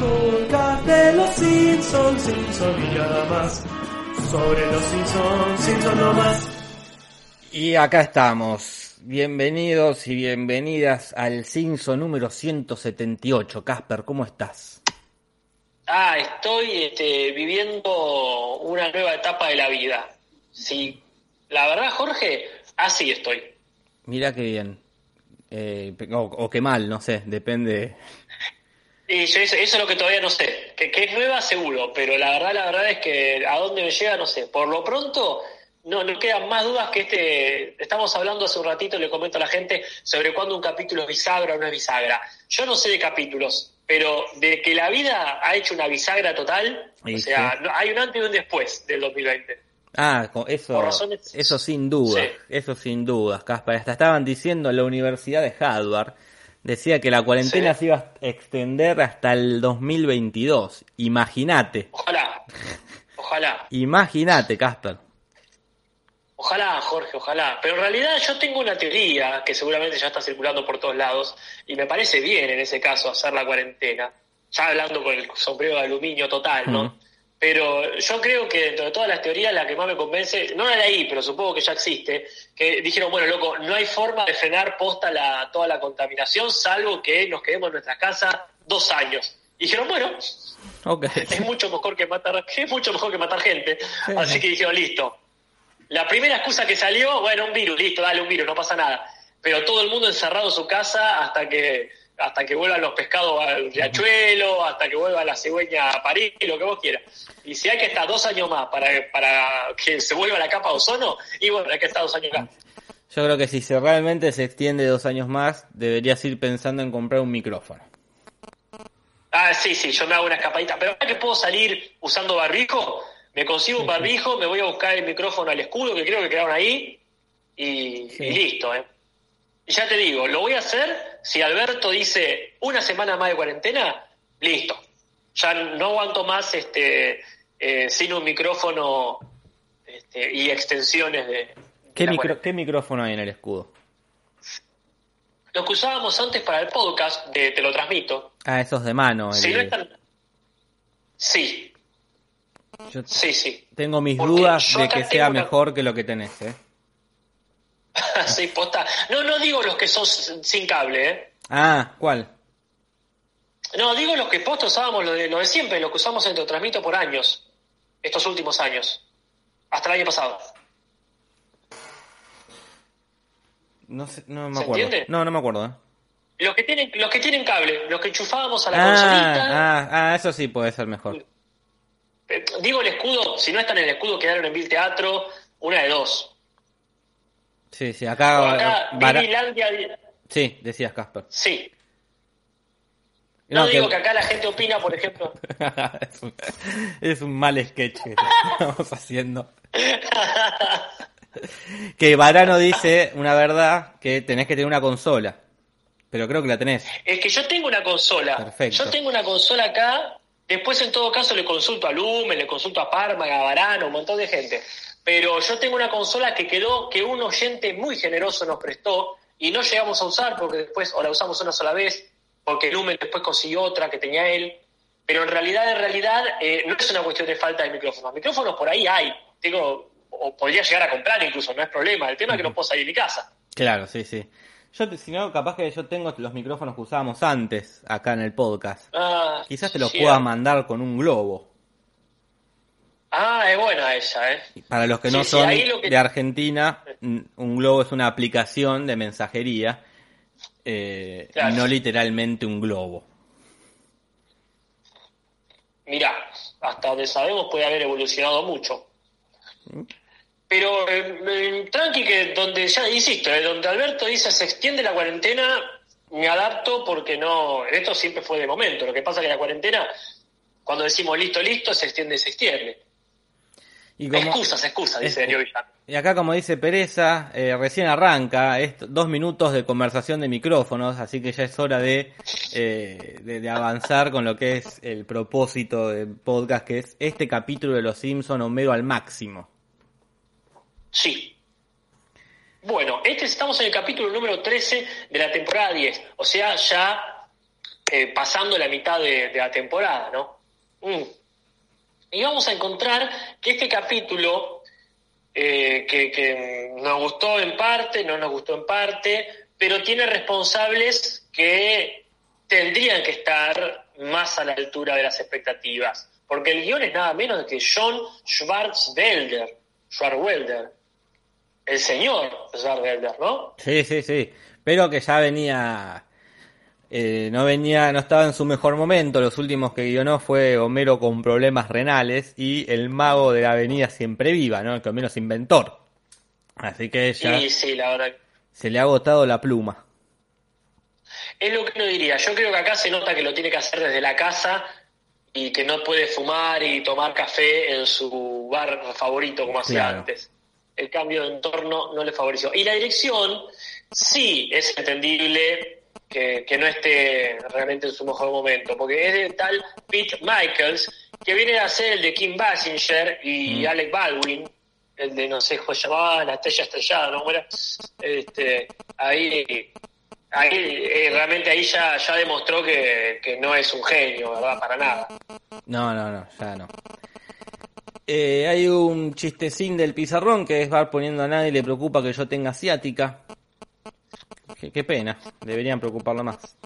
Podcast de los Simpsons, Simpson y nada más. Sobre los Simpsons, Simpson no más. Y acá estamos. Bienvenidos y bienvenidas al Simpson número 178. Casper, ¿cómo estás? Ah, estoy este, viviendo una nueva etapa de la vida. Sí, la verdad, Jorge, así estoy. Mira qué bien. Eh, o, o qué mal, no sé, depende. Y yo eso, eso es lo que todavía no sé. Que, que es nueva, seguro, pero la verdad, la verdad es que a dónde me llega, no sé. Por lo pronto, no, no quedan más dudas que este. Estamos hablando hace un ratito, le comento a la gente, sobre cuándo un capítulo es bisagra o no es bisagra. Yo no sé de capítulos, pero de que la vida ha hecho una bisagra total, o sea, no- hay un antes y un después del 2020. Ah, eso, razones- eso sin duda, Sí. eso sin dudas, Casper. Hasta estaban diciendo en la Universidad de Harvard, decía que la cuarentena Sí. se iba a extender hasta el 2022. Imagínate, Ojalá, ojalá. imagínate, Casper. Ojalá, Jorge, ojalá. Pero en realidad yo tengo una teoría que seguramente ya está circulando por todos lados y me parece bien en ese caso hacer la cuarentena. Ya hablando con el sombrero de aluminio total, ¿no? Pero yo creo que dentro de todas las teorías la que más me convence, no la de ahí, pero supongo que ya existe, que dijeron, bueno, loco, no hay forma de frenar posta la, toda la contaminación salvo que nos quedemos en nuestras casas dos años. Y dijeron, bueno, es mucho mejor que matar, es mucho mejor que matar gente. Así que dijeron, listo. La primera excusa que salió, bueno, un virus, listo, dale un virus, no pasa nada. Pero todo el mundo encerrado en su casa hasta que hasta que vuelvan los pescados al riachuelo, hasta que vuelva la cigüeña a París, lo que vos quieras. Y si hay que estar dos años más para, para que se vuelva la capa de ozono, y bueno, hay que estar dos años más. Yo creo que si se realmente se extiende dos años más, deberías ir pensando en comprar un micrófono. Ah, sí, sí, yo me hago una escapadita. Pero ahora que puedo salir usando barbijo, me consigo un barbijo, me voy a buscar el micrófono al escudo que creo que quedaron ahí y, Sí. y listo, ¿eh? Y ya te digo, lo voy a hacer si Alberto dice una semana más de cuarentena, listo. Ya no aguanto más este eh, sin un micrófono este, y extensiones de... ¿Qué, la micro- cuarentena. ¿Qué micrófono hay en el escudo? Los que usábamos antes para el podcast, de Te lo transmito. Ah, esos de mano. Si el- no están... Sí, Yo sí, sí. tengo mis Porque dudas de que sea una- mejor que lo que tenés, ¿eh? No, no digo los que son sin cable, ¿eh? Ah, ¿cuál? No, digo los que posta usábamos, lo de, lo de siempre, lo que usamos en transmito por años. Estos últimos años. Hasta el año pasado. No sé, no me ¿Se acuerdo. entiende? No, no me acuerdo, ¿eh? Los que tienen, los que tienen cable, los que enchufábamos a la Ah, consolita. ah, ah, eso sí puede ser mejor. Eh, Digo el escudo, si no están en el escudo, quedaron en Bill Teatro, una de dos. Sí, sí, acá... acá, Vigilandia, Sí, decías Casper. sí. No, digo que acá la gente opina, por ejemplo. es, un, es un mal sketch que estamos haciendo. que Varano dice una verdad que tenés que tener una consola. Pero creo que la tenés. Es que yo tengo una consola. Perfecto. Yo tengo una consola acá. Después, en todo caso, le consulto a Lumen, le consulto a Parma, a Varano, un montón de gente. Pero yo tengo una consola que quedó, que un oyente muy generoso nos prestó y no llegamos a usar porque después, o la usamos una sola vez, porque Lumen después consiguió otra que tenía él. Pero en realidad, en realidad, eh, no es una cuestión de falta de micrófonos. Micrófonos por ahí hay. Tengo, o podría llegar a comprar incluso, no es problema. El tema es que no puedo salir de mi casa. Claro, sí, sí. Yo, si no, capaz que yo tengo los micrófonos que usábamos antes acá en el podcast. Ah, Quizás te los pueda ah. mandar con un globo. Ah, es buena esa, ¿eh? Para los que no Sí, son que- de Argentina, mm, un globo es una aplicación de mensajería, eh, Claro. no literalmente un globo. Mirá, hasta donde sabemos puede haber evolucionado mucho. Pero eh, tranqui que donde ya, insisto, eh, donde Alberto dice se extiende la cuarentena, me adapto porque no, esto siempre fue de momento. Lo que pasa es que la cuarentena, cuando decimos listo, listo, se extiende, se extiende. Y como, excusas, excusas, dice Darío Villano. Y acá, como dice Pereza, eh, recién arranca, es dos minutos de conversación de micrófonos, así que ya es hora de, eh, de, de, avanzar con lo que es el propósito del podcast, que es este capítulo de Los Simpson Homero al máximo. Sí. Bueno, este estamos en el capítulo número 13 de la temporada 10, o sea, ya eh, pasando la mitad de, de la temporada, ¿no? Mm. Y vamos a encontrar que este capítulo, eh, que, nos gustó en parte, no nos gustó en parte, pero tiene responsables que tendrían que estar más a la altura de las expectativas. Porque el guion es nada menos que John Schwarzwelder. Schwarzwelder. El señor Schwarzwelder, ¿no? Sí, sí, sí. Pero que ya venía eh, no venía, no estaba en su mejor momento. Los últimos que guionó fue Homero con problemas renales y el mago de la avenida siempre viva, ¿no? El que Homero es inventor. Así que ya sí, sí, la verdad. se le ha agotado la pluma. Es lo que uno diría. Yo creo que acá se nota que lo tiene que hacer desde la casa y que no puede fumar y tomar café en su bar favorito como hacía Claro. antes. El cambio de entorno no le favoreció. Y la dirección, sí es entendible que, que no esté realmente en su mejor momento, porque es de tal Pete Michaels, que viene a ser el de Kim Basinger y Mm. Alec Baldwin, el de, no sé, cómo se llamaba, La Estrella Estrellada, ¿no? ¿Cómo era? Este, ahí, ahí eh, realmente ahí ya, ya demostró que, que no es un genio, ¿verdad? Para nada. No, no, no, ya no. Eh, hay un chistecín del pizarrón que es Bar poniendo a nadie le preocupa que yo tenga asiática. Qué, qué pena, deberían preocuparlo más.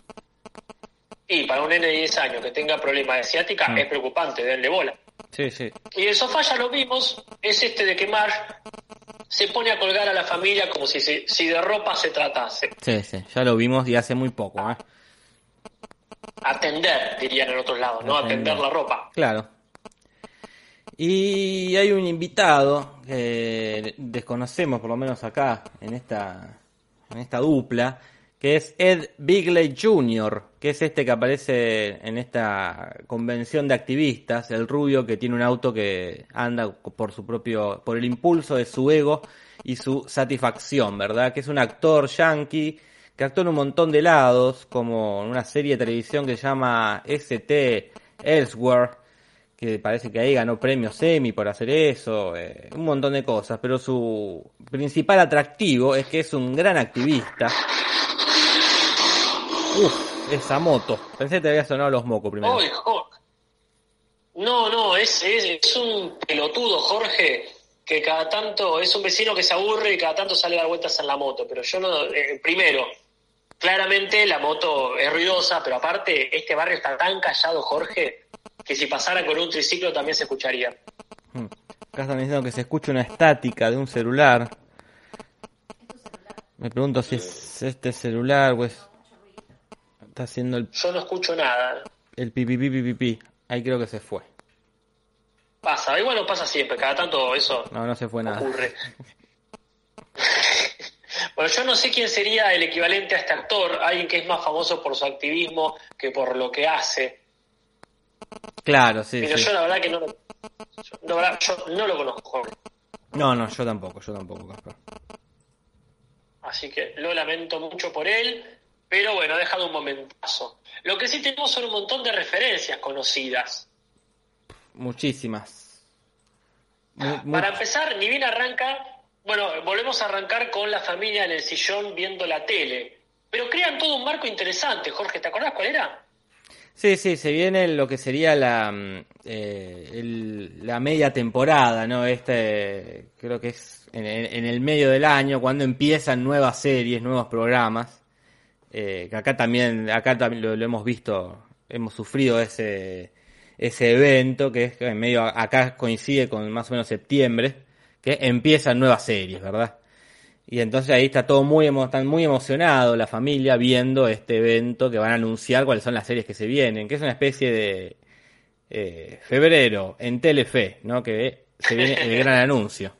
Y para un nene de 10 años que tenga problemas de ciática Mm. es preocupante, denle bola. Sí, sí. Y el sofá ya lo vimos, es este de que Marge se pone a colgar a la familia como si, se- si de ropa se tratase. Sí, sí, ya lo vimos y hace muy poco, ¿eh? Atender, dirían en otros lados, ¿no? Atender la ropa. Claro. Y hay un invitado que desconocemos, por lo menos acá, en esta, en esta dupla, que es Ed Bigley Jr., que es este que aparece en esta convención de activistas, el rubio que tiene un auto que anda por su propio, por el impulso de su ego y su satisfacción, ¿verdad? Que es un actor yankee que actuó en un montón de lados, como en una serie de televisión que se llama ST Elsewhere, que parece que ahí ganó premios Emmy por hacer eso, eh, un montón de cosas, pero su principal atractivo es que es un gran activista. Uf, esa moto. Pensé que te había sonado los mocos primero. ¡Ay, Jorge! No, no, es, es, es un pelotudo, Jorge, que cada tanto es un vecino que se aburre y cada tanto sale a dar vueltas en la moto. Pero yo no. eh, primero, claramente la moto es ruidosa, pero aparte, este barrio está tan callado, Jorge, que si pasara con un triciclo también se escucharía. Hmm. Acá están diciendo que se escucha una estática de un celular. Me pregunto si es este celular o es... Está haciendo el, Yo no escucho nada. el pipi pipi pipi. Ahí creo que se fue. Pasa, igual no pasa siempre, cada tanto eso No, no se fue nada. ocurre. bueno, yo no sé quién sería el equivalente a este actor, alguien que es más famoso por su activismo que por lo que hace. Claro, sí, Pero sí. yo la verdad que no lo, yo, la verdad, yo no lo conozco. No, no, yo tampoco, yo tampoco, Caspar. Así que lo lamento mucho por él, pero bueno, ha dejado un momentazo. Lo que sí tenemos son un montón de referencias conocidas. Muchísimas. Mu- mu- Para empezar, ni bien arranca, bueno, volvemos a arrancar con la familia en el sillón viendo la tele. Pero crean todo un marco interesante, Jorge, ¿te acordás cuál era? Sí, sí, se viene lo que sería la, mm, eh, el- la media temporada, ¿no? Este, creo que es en, en- el medio del año, cuando empiezan nuevas series, nuevos programas. Eh, que acá también, acá también lo, lo hemos visto, hemos sufrido ese, ese evento, que es en medio, acá coincide con más o menos septiembre, que empiezan nuevas series, ¿verdad? Y entonces ahí está todo muy, emo- están muy emocionado la familia viendo este evento que van a anunciar cuáles son las series que se vienen, que es una especie de eh, febrero en Telefe, ¿no? Que se viene el gran anuncio.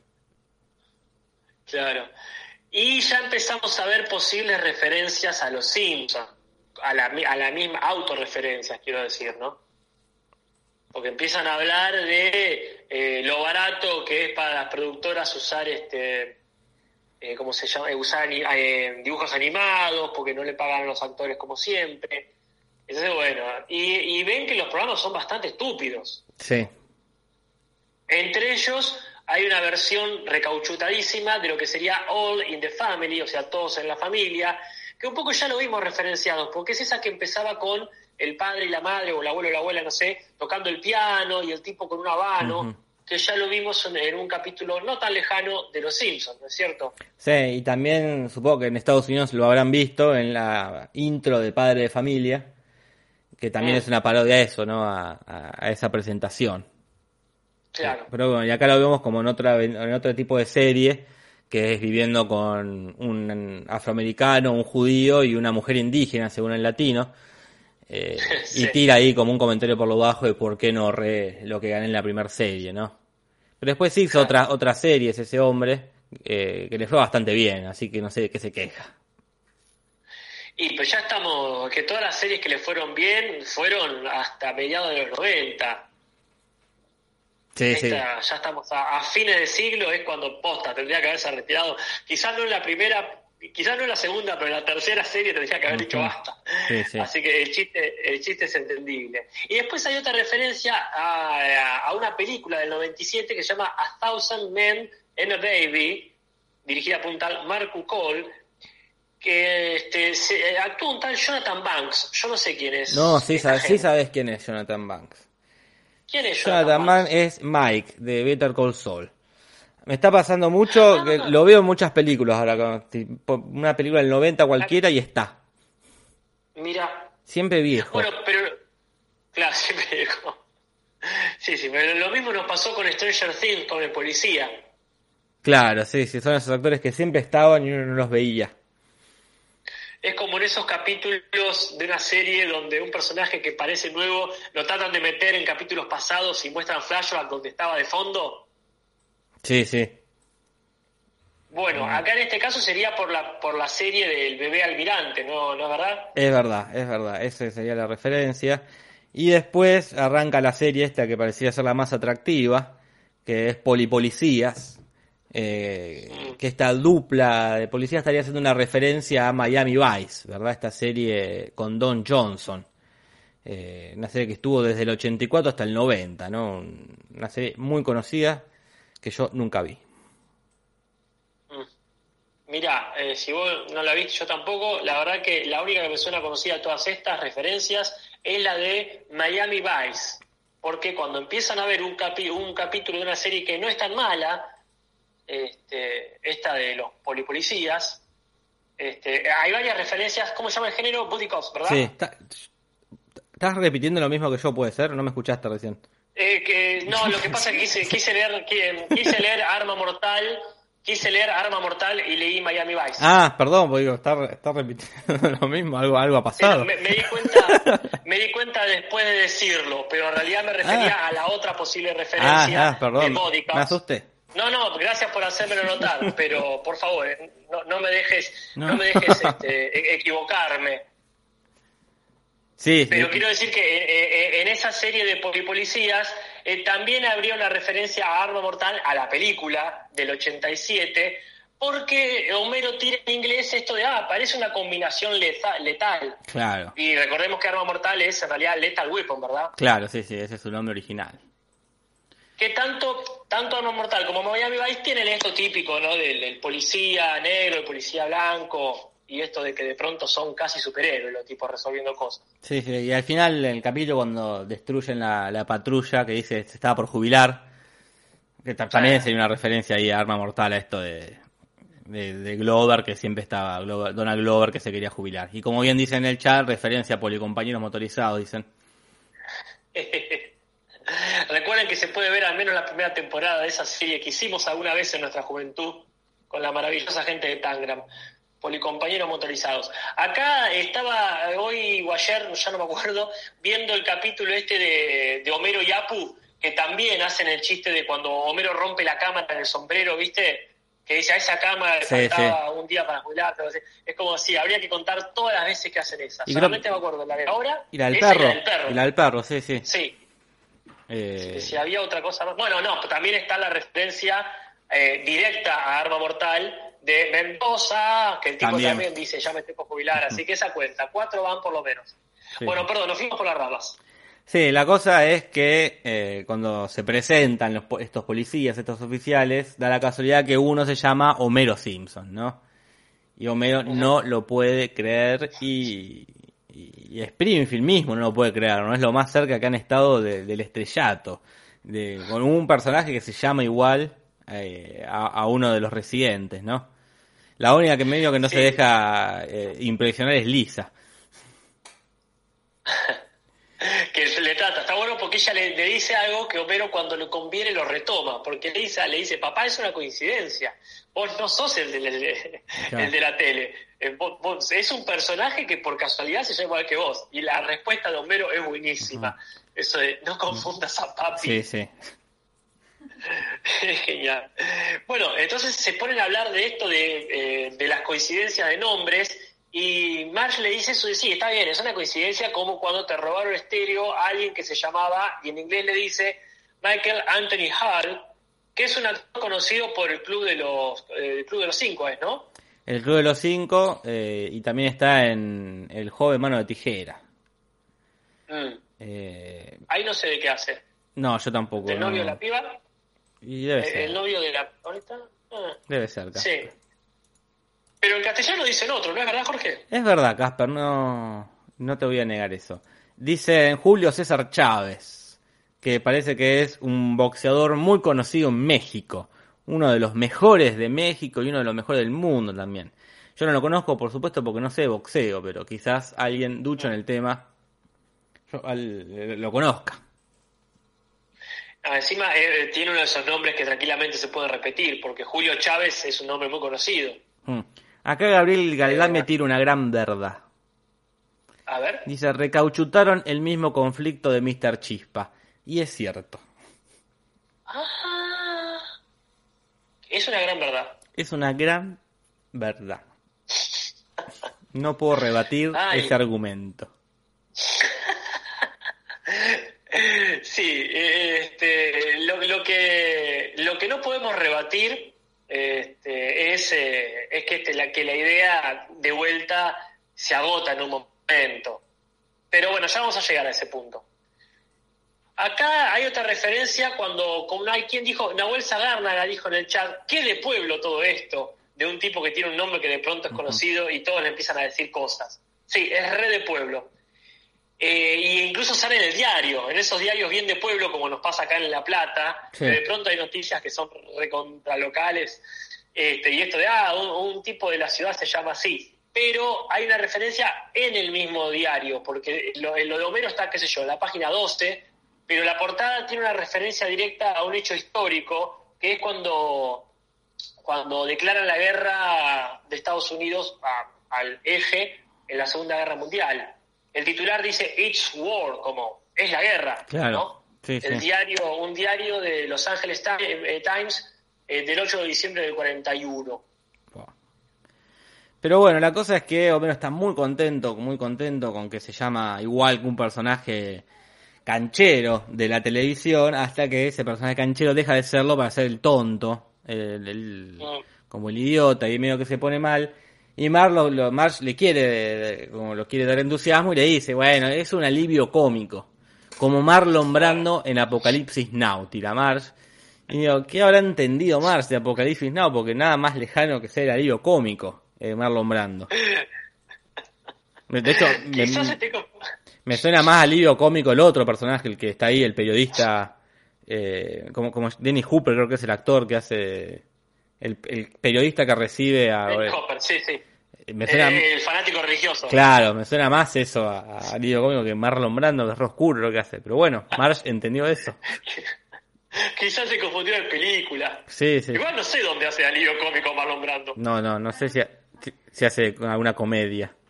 Claro. Y ya empezamos a ver posibles referencias a los Simpsons, a la, a la misma autorreferencias, quiero decir, ¿no? Porque empiezan a hablar de eh, lo barato que es para las productoras usar este, eh, ¿cómo se llama? Eh, usar eh, dibujos animados, porque no le pagan a los actores como siempre. Entonces, bueno, y, y ven que los programas son bastante estúpidos. Sí. Entre ellos hay una versión recauchutadísima de lo que sería All in the Family, o sea, todos en la familia, que un poco ya lo vimos referenciados, porque es esa que empezaba con el padre y la madre, o el abuelo y la abuela, no sé, tocando el piano y el tipo con un habano, Ujú. Que ya lo vimos en, un capítulo no tan lejano de Los Simpsons, ¿no es cierto? Sí, y también supongo que en Estados Unidos lo habrán visto en la intro de Padre de Familia, que también Mm. es una parodia a eso, ¿no? A, a- a esa presentación. Claro. Pero bueno, y acá lo vemos como en, otra, en otro tipo de serie, que es viviendo con un afroamericano, un judío y una mujer indígena, según el latino. Eh, Sí. Y tira ahí como un comentario por lo bajo de por qué no re lo que gané en la primera serie, ¿no? Pero después hizo otras otras series ese hombre, eh, que le fue bastante bien, así que no sé de qué se queja. Y pues ya estamos, que todas las series que le fueron bien fueron hasta mediados de los 90. Sí, sí. Ya estamos a, a fines de siglo, es cuando posta tendría que haberse retirado. Quizás no en la primera, quizás no en la segunda, pero en la tercera serie tendría que haber dicho basta. Sí, sí. Así que el chiste, el chiste es entendible. Y después hay otra referencia a, a- una película del 97 que se llama A Thousand Men and a Baby, dirigida por un tal Marco Cole, que este, se, eh, actúa un tal Jonathan Banks. Yo no sé quién es. No, sí, sabes, sí sabes quién es Jonathan Banks. ¿Quién es Jonathan, Jonathan Banks? Banks es Mike, de Better Call Saul. Me está pasando mucho, que lo veo en muchas películas ahora, tipo, una película del 90 cualquiera y está. Mira, Siempre viejo. Bueno, pero. Claro, siempre dijo. Sí, sí, pero lo mismo nos pasó con Stranger Things, con el policía. Claro, sí, sí, son esos actores que siempre estaban y uno no los veía. Es como en esos capítulos de una serie donde un personaje que parece nuevo lo tratan de meter en capítulos pasados y muestran flashback donde estaba de fondo. Sí, sí. Bueno, acá en este caso sería por la por la serie del bebé almirante, ¿no, ¿No es verdad? Es verdad, es verdad, esa sería la referencia. Y después arranca la serie esta que parecía ser la más atractiva, que es Polipolicías, eh, que esta dupla de policías estaría haciendo una referencia a Miami Vice, ¿verdad? Esta serie con Don Johnson. Eh, una serie que estuvo desde el 84 hasta el 90, ¿no? Una serie muy conocida que yo nunca vi. Mira, eh, si vos no la viste, yo tampoco. La verdad que la única que me suena conocida de todas estas referencias es la de Miami Vice. Porque cuando empiezan a ver un, capi- un capítulo de una serie que no es tan mala, este, esta de los polipolicías, este, hay varias referencias. ¿Cómo se llama el género? Booty Cops, ¿verdad? Sí, está- ¿estás repitiendo lo mismo que yo, puede ser? No me escuchaste recién. Eh, que, no, lo que pasa es que quise, quise leer, quise leer Arma Mortal, quise leer Arma Mortal y leí Miami Vice. Ah, perdón, porque digo, está, está repitiendo lo mismo, algo, algo ha pasado. me, me di cuenta, me di cuenta después de decirlo, pero en realidad me refería Ah. a la otra posible Ah, referencia ah, perdón, de me asusté. No, no, gracias por hacérmelo notar, pero por favor, eh, no, no me dejes, no. No. me dejes este, e- equivocarme. Sí, sí. Pero quiero decir que eh, eh, en esa serie de polipolicías eh, también habría una referencia a Arma Mortal, a la película del 87, porque Homero tira en inglés esto de, ah, parece una combinación leta- letal. Claro, Y recordemos que Arma Mortal es en realidad Lethal Weapon, ¿verdad? claro, sí, sí, ese es su nombre original. Que tanto, tanto Arma Mortal como Miami Vice tienen esto típico, ¿no? Del, del policía negro, el policía blanco, y esto de que de pronto son casi superhéroes los tipos resolviendo cosas. Sí, sí, y al final, en el capítulo, cuando destruyen la, la patrulla que dice se estaba por jubilar, que ta- también sería una referencia ahí a Arma Mortal a esto de, de, de Glover, que siempre estaba, Glover- Donald Glover, que se quería jubilar. Y como bien dice en el chat, referencia a policompañeros motorizados, dicen. Recuerden que se puede ver al menos la primera temporada de esa serie que hicimos alguna vez en nuestra juventud con la maravillosa gente de Tangram. Policompañeros motorizados. Acá estaba hoy o ayer, ya no me acuerdo, viendo el capítulo este de, de Homero y Apu, que también hacen el chiste de cuando Homero rompe la cámara en el sombrero, ¿viste? que dice a esa cama le Sí, faltaba un día para jubilar. Es como si habría que contar todas las veces que hacen esa. Y Solamente creo- me acuerdo la de ahora. Y la del esa perro. Y la del perro. Y la del perro, sí, sí. Sí, Eh, si había otra cosa más. Bueno, no, también está la referencia eh, directa a Arma Mortal de Mendoza, que el tipo También. también, dice, ya me estoy por jubilar, así que esa cuenta, cuatro van por lo menos. Sí. Bueno, perdón, nos fuimos por las ramas. Sí, la cosa es que eh, cuando se presentan los estos policías, estos oficiales, da la casualidad que uno se llama Homero Simpson, ¿no? Y Homero no lo puede creer y, y, y Springfield mismo no lo puede creer, ¿no? Es lo más cerca que han estado de- del estrellato, de, con un personaje que se llama igual eh, a, a uno de los residentes, ¿no? La única que medio que no se Sí. deja eh, impresionar es Lisa. que se le trata. Está bueno porque ella le, le dice algo que Homero cuando le conviene lo retoma, porque Lisa le dice, papá, es una coincidencia. Vos no sos el de, la- el Claro. de la tele. Eh, vos- vos- es un personaje que por casualidad se llama igual que vos. Y la respuesta de Homero es buenísima. Eso de, no confundas a Sí, papi. sí. Genial. Bueno, entonces se ponen a hablar de esto de, eh, de las coincidencias de nombres y Marge le dice eso sí, está bien, es una coincidencia como cuando te robaron estéreo a alguien que se llamaba, y en inglés le dice Michael Anthony Hall, que es un actor conocido por el Club de los, eh, el Club de los Cinco, ¿es, no? El Club de los Cinco eh, y también está en El Joven Mano de Tijera. Mm. Eh, Ahí no sé de qué hace. no, yo tampoco. ¿El no. novio de la piba? Y debe Eh, ser. ¿El novio de la... ¿Ahorita? Ah, Debe ser. Casper. sí. Pero en castellano dicen otro, ¿no es verdad, Jorge? Es verdad, Casper, no, no te voy a negar eso. Dice Julio César Chávez, que parece que es un boxeador muy conocido en México. Uno de los mejores de México y uno de los mejores del mundo también. Yo no lo conozco, por supuesto, porque no sé de boxeo, pero quizás alguien ducho en el tema yo, al- lo conozca. Ah, encima eh, tiene uno de esos nombres que tranquilamente se pueden repetir, porque Julio Chávez es un nombre muy conocido. Mm. Acá Gabriel Galán me tira una gran verdad. A ver. Dice, recauchutaron el mismo conflicto de Mr. Chispa. Y es cierto. Ah, es una gran verdad. Es una gran verdad. No puedo rebatir Ay. ese argumento. no podemos rebatir este, es, eh, es que, este, la, que la idea de vuelta se agota en un momento. Pero bueno, ya vamos a llegar a ese punto. Acá hay otra referencia cuando, como hay quien dijo, Nahuel Zagárnaga dijo en el chat, ¿qué de pueblo todo esto? De un tipo que tiene un nombre que de pronto es conocido y todos le empiezan a decir cosas. Sí, es re de pueblo. Eh, y incluso sale en el diario, en esos diarios bien de pueblo, como nos pasa acá en La Plata, Sí. que de pronto hay noticias que son recontralocales, este, y esto de, ah, un, un tipo de la ciudad se llama así. Pero hay una referencia en el mismo diario, porque lo, lo de Homero está, qué sé yo, en la página 12, pero la portada tiene una referencia directa a un hecho histórico, que es cuando, cuando declaran la guerra de Estados Unidos a- al eje en la Segunda Guerra Mundial. El titular dice It's War, como es la guerra, Claro. ¿no? Sí, El sí. diario, un diario de Los Angeles Ti- eh, Times eh, del 8 de diciembre del 41. Pero bueno, la cosa es que Homero está muy contento, muy contento con que se llama igual que un personaje canchero de la televisión, hasta que ese personaje canchero deja de serlo para ser el tonto, el- el- Mm. como el idiota, y medio que se pone mal. Y Marlo, lo, Marge le quiere, como lo quiere dar entusiasmo, y le dice, bueno, es un alivio cómico. Como Marlon Brando en Apocalipsis Now, tira Marge. Y digo, ¿qué habrá entendido Marge de Apocalipsis Now? Porque nada más lejano que ser alivio cómico, eh, Marlon Brando. De hecho, me, suena más alivio cómico el otro personaje, el que está ahí, el periodista, eh, como, como Denny Hooper, creo que es el actor que hace, el, el periodista que recibe a... el Hopper, sí, sí. me suena, Eh, el fanático religioso. claro, me suena más eso a, a alivio cómico que Marlon Brando, que es re oscuro lo que hace. Pero bueno, Marge entendió eso. Quizás se confundió de película. Sí, sí. Igual no sé dónde hace alivio cómico Marlon Brando. No, no, no sé si, si hace alguna comedia.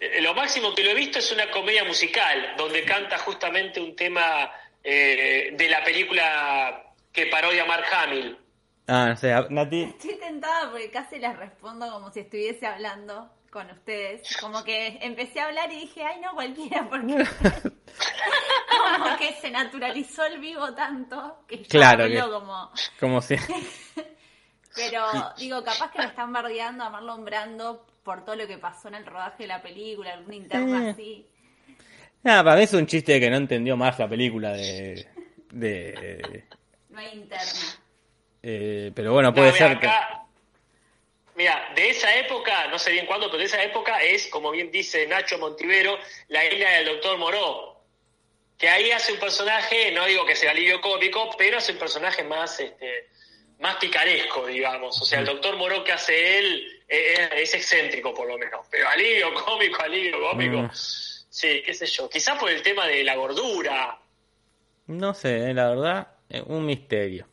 Eh, Lo máximo que lo he visto es una comedia musical, donde canta justamente un tema eh, de la película que parodia Mark Hamill. Ah, no sé, a- Nati. Estoy tentada porque casi les respondo como si estuviese hablando con ustedes. Como que empecé a hablar y dije, ay no, cualquiera, porque como que se naturalizó el vivo tanto que ya Claro que- como... Como si. Pero digo, capaz que lo están bardeando a Marlon Brando por todo lo que pasó en el rodaje de la película, alguna interna Eh. así. Nada, para mí es un chiste de que no entendió más la película de. de No hay interna. eh, pero bueno, No, puede mira, ser que. acá- Mira, de esa época, no sé bien cuándo, pero de esa época es, como bien dice Nacho Montivero, la isla del Doctor Moró. Que ahí hace un personaje, no digo que sea alivio cómico, pero hace un personaje más, este, más picaresco, digamos. O sea, el Doctor Moró que hace él eh, es, excéntrico, por lo menos. Pero alivio cómico, alivio cómico. Mm. Sí, qué sé yo. Quizás por el tema de la gordura. No sé, eh, la verdad, un misterio.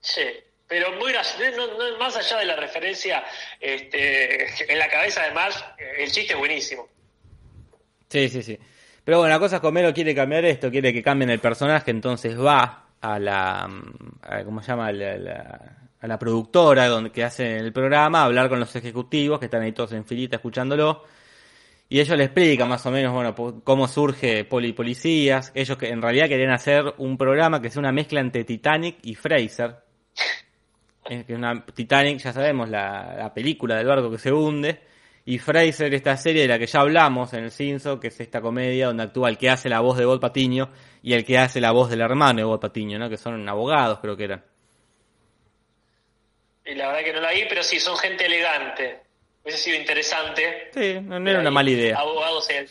Sí, pero muy. No, no- más allá de la referencia este, en la cabeza de Marge, eh, el chiste es buenísimo. Sí, sí, sí. Pero bueno, la cosa es que Homero quiere cambiar esto, quiere que cambien el personaje, entonces va a la, mm, a- ¿cómo se llama? A la, la- a la productora donde que hace el programa, a hablar con los ejecutivos que están ahí todos en filita escuchándolo. Y ellos le explican más o menos, bueno, cómo surge Poli Policías. Ellos que en realidad querían hacer un programa que sea una mezcla entre Titanic y Fraser. Eh, que una Titanic, ya sabemos, la, la película del barco que se hunde. Y Fraser, esta serie de la que ya hablamos en el Simpson, que es esta comedia donde actúa el que hace la voz de Bob Patiño y el que hace la voz del hermano de Bob Patiño, ¿no? Que son abogados, creo que eran. Y la verdad que no la vi, pero sí, son gente elegante. Hubiese sido interesante. Sí, no, no era una mala idea. Abogados en...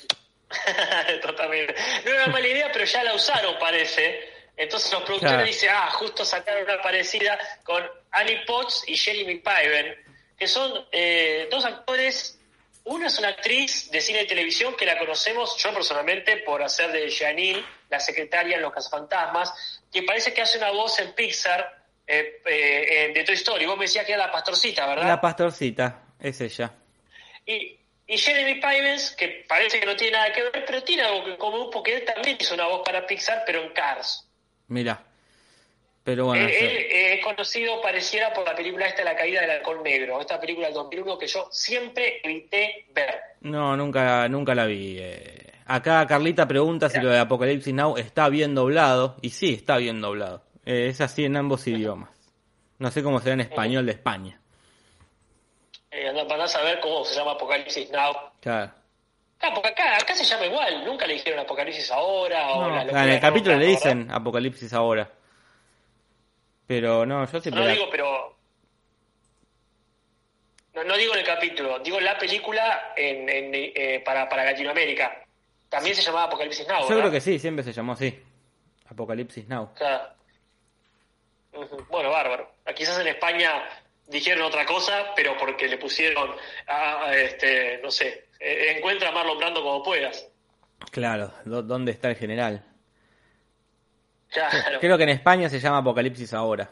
Totalmente. No era una mala idea, pero ya la usaron, parece. Entonces los productores Claro. dicen, ah, justo sacaron una parecida con Annie Potts y Jeremy Piven, que son eh, dos actores. Una es una actriz de cine y televisión que la conocemos, yo personalmente, por hacer de Janine, la secretaria en Los Cazafantasmas, que parece que hace una voz en Pixar eh, eh, de Toy Story. Vos me decías que era la pastorcita, ¿verdad? La pastorcita, es ella. Y, y Jeremy Pivens, que parece que no tiene nada que ver, pero tiene algo que común porque él también hizo una voz para Pixar, pero en Cars. Mira. Pero bueno, él sí. él, eh, es conocido, pareciera, por la película esta, La caída del halcón negro, esta película del 2001 que yo siempre evité ver. no, nunca, nunca la vi. eh. Acá Carlita pregunta si lo de Apocalipsis Now está bien doblado. Y sí, está bien doblado. Eh, es así en ambos idiomas. No sé cómo será en español de España. Eh, van a saber cómo se llama Apocalipsis Now. Claro. Ah, porque acá, acá se llama igual, nunca le dijeron Apocalipsis ahora o en el capítulo le dicen Apocalipsis ahora. Pero no, yo siempre... No la- digo, pero. No, no digo en el capítulo, digo la película en, en, eh, para, para Latinoamérica. También se llamaba Apocalipsis Now. Yo ¿verdad? creo que sí, siempre se llamó así. Apocalipsis Now. Claro. Bueno, bárbaro. Quizás en España dijeron otra cosa, pero porque le pusieron, a, a, este, no sé, eh, encuentra a Marlon Brando como puedas. Claro, ¿dó- ¿dónde está el general? Claro. Creo que en España se llama Apocalipsis ahora.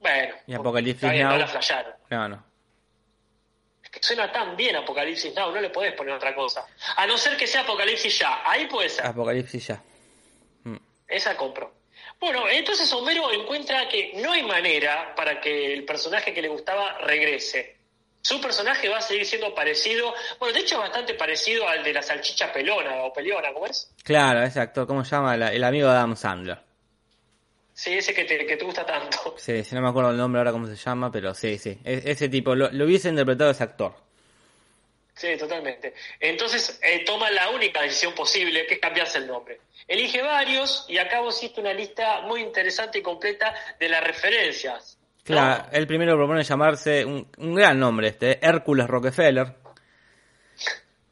Bueno. Y Apocalipsis Now. No la flasharon. No, no. Es que suena tan bien Apocalipsis Now, no le podés poner otra cosa. A no ser que sea Apocalipsis ya. Ahí puede ser. Apocalipsis ya. Esa compro. Bueno, entonces Homero encuentra que no hay manera para que el personaje que le gustaba regrese. Su personaje va a seguir siendo parecido, bueno, de hecho bastante parecido al de la salchicha pelona o peleona, ¿cómo es? Claro, ese actor, ¿cómo se llama? La- el amigo de Adam Sandler. Sí, ese que te, que te gusta tanto. Sí, sí, no me acuerdo el nombre ahora cómo se llama, pero sí, sí. E- ese tipo, lo, lo hubiese interpretado ese actor. Sí, totalmente. Entonces eh, toma la única decisión posible, que es cambiarse el nombre. Elige varios y acá vos hiciste una lista muy interesante y completa de las referencias. ¿no? Claro, el primero propone llamarse un, un gran nombre este, Hércules Rockefeller.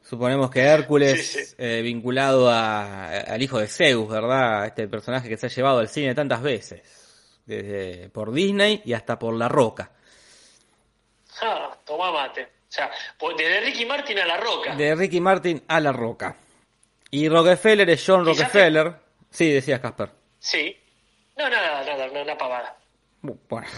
Suponemos que Hércules, Sí, sí. eh, vinculado a- al hijo de Zeus, ¿verdad? Este personaje que se ha llevado al cine tantas veces. Desde por Disney y hasta por La Roca. Ah, tomá mate. O sea, pues, desde Ricky Martin a La Roca. De Ricky Martin a La Roca. Y Rockefeller es John Rockefeller. Sí, decías Casper. Sí. No, nada, nada, no, una pavada. Bu- Bueno.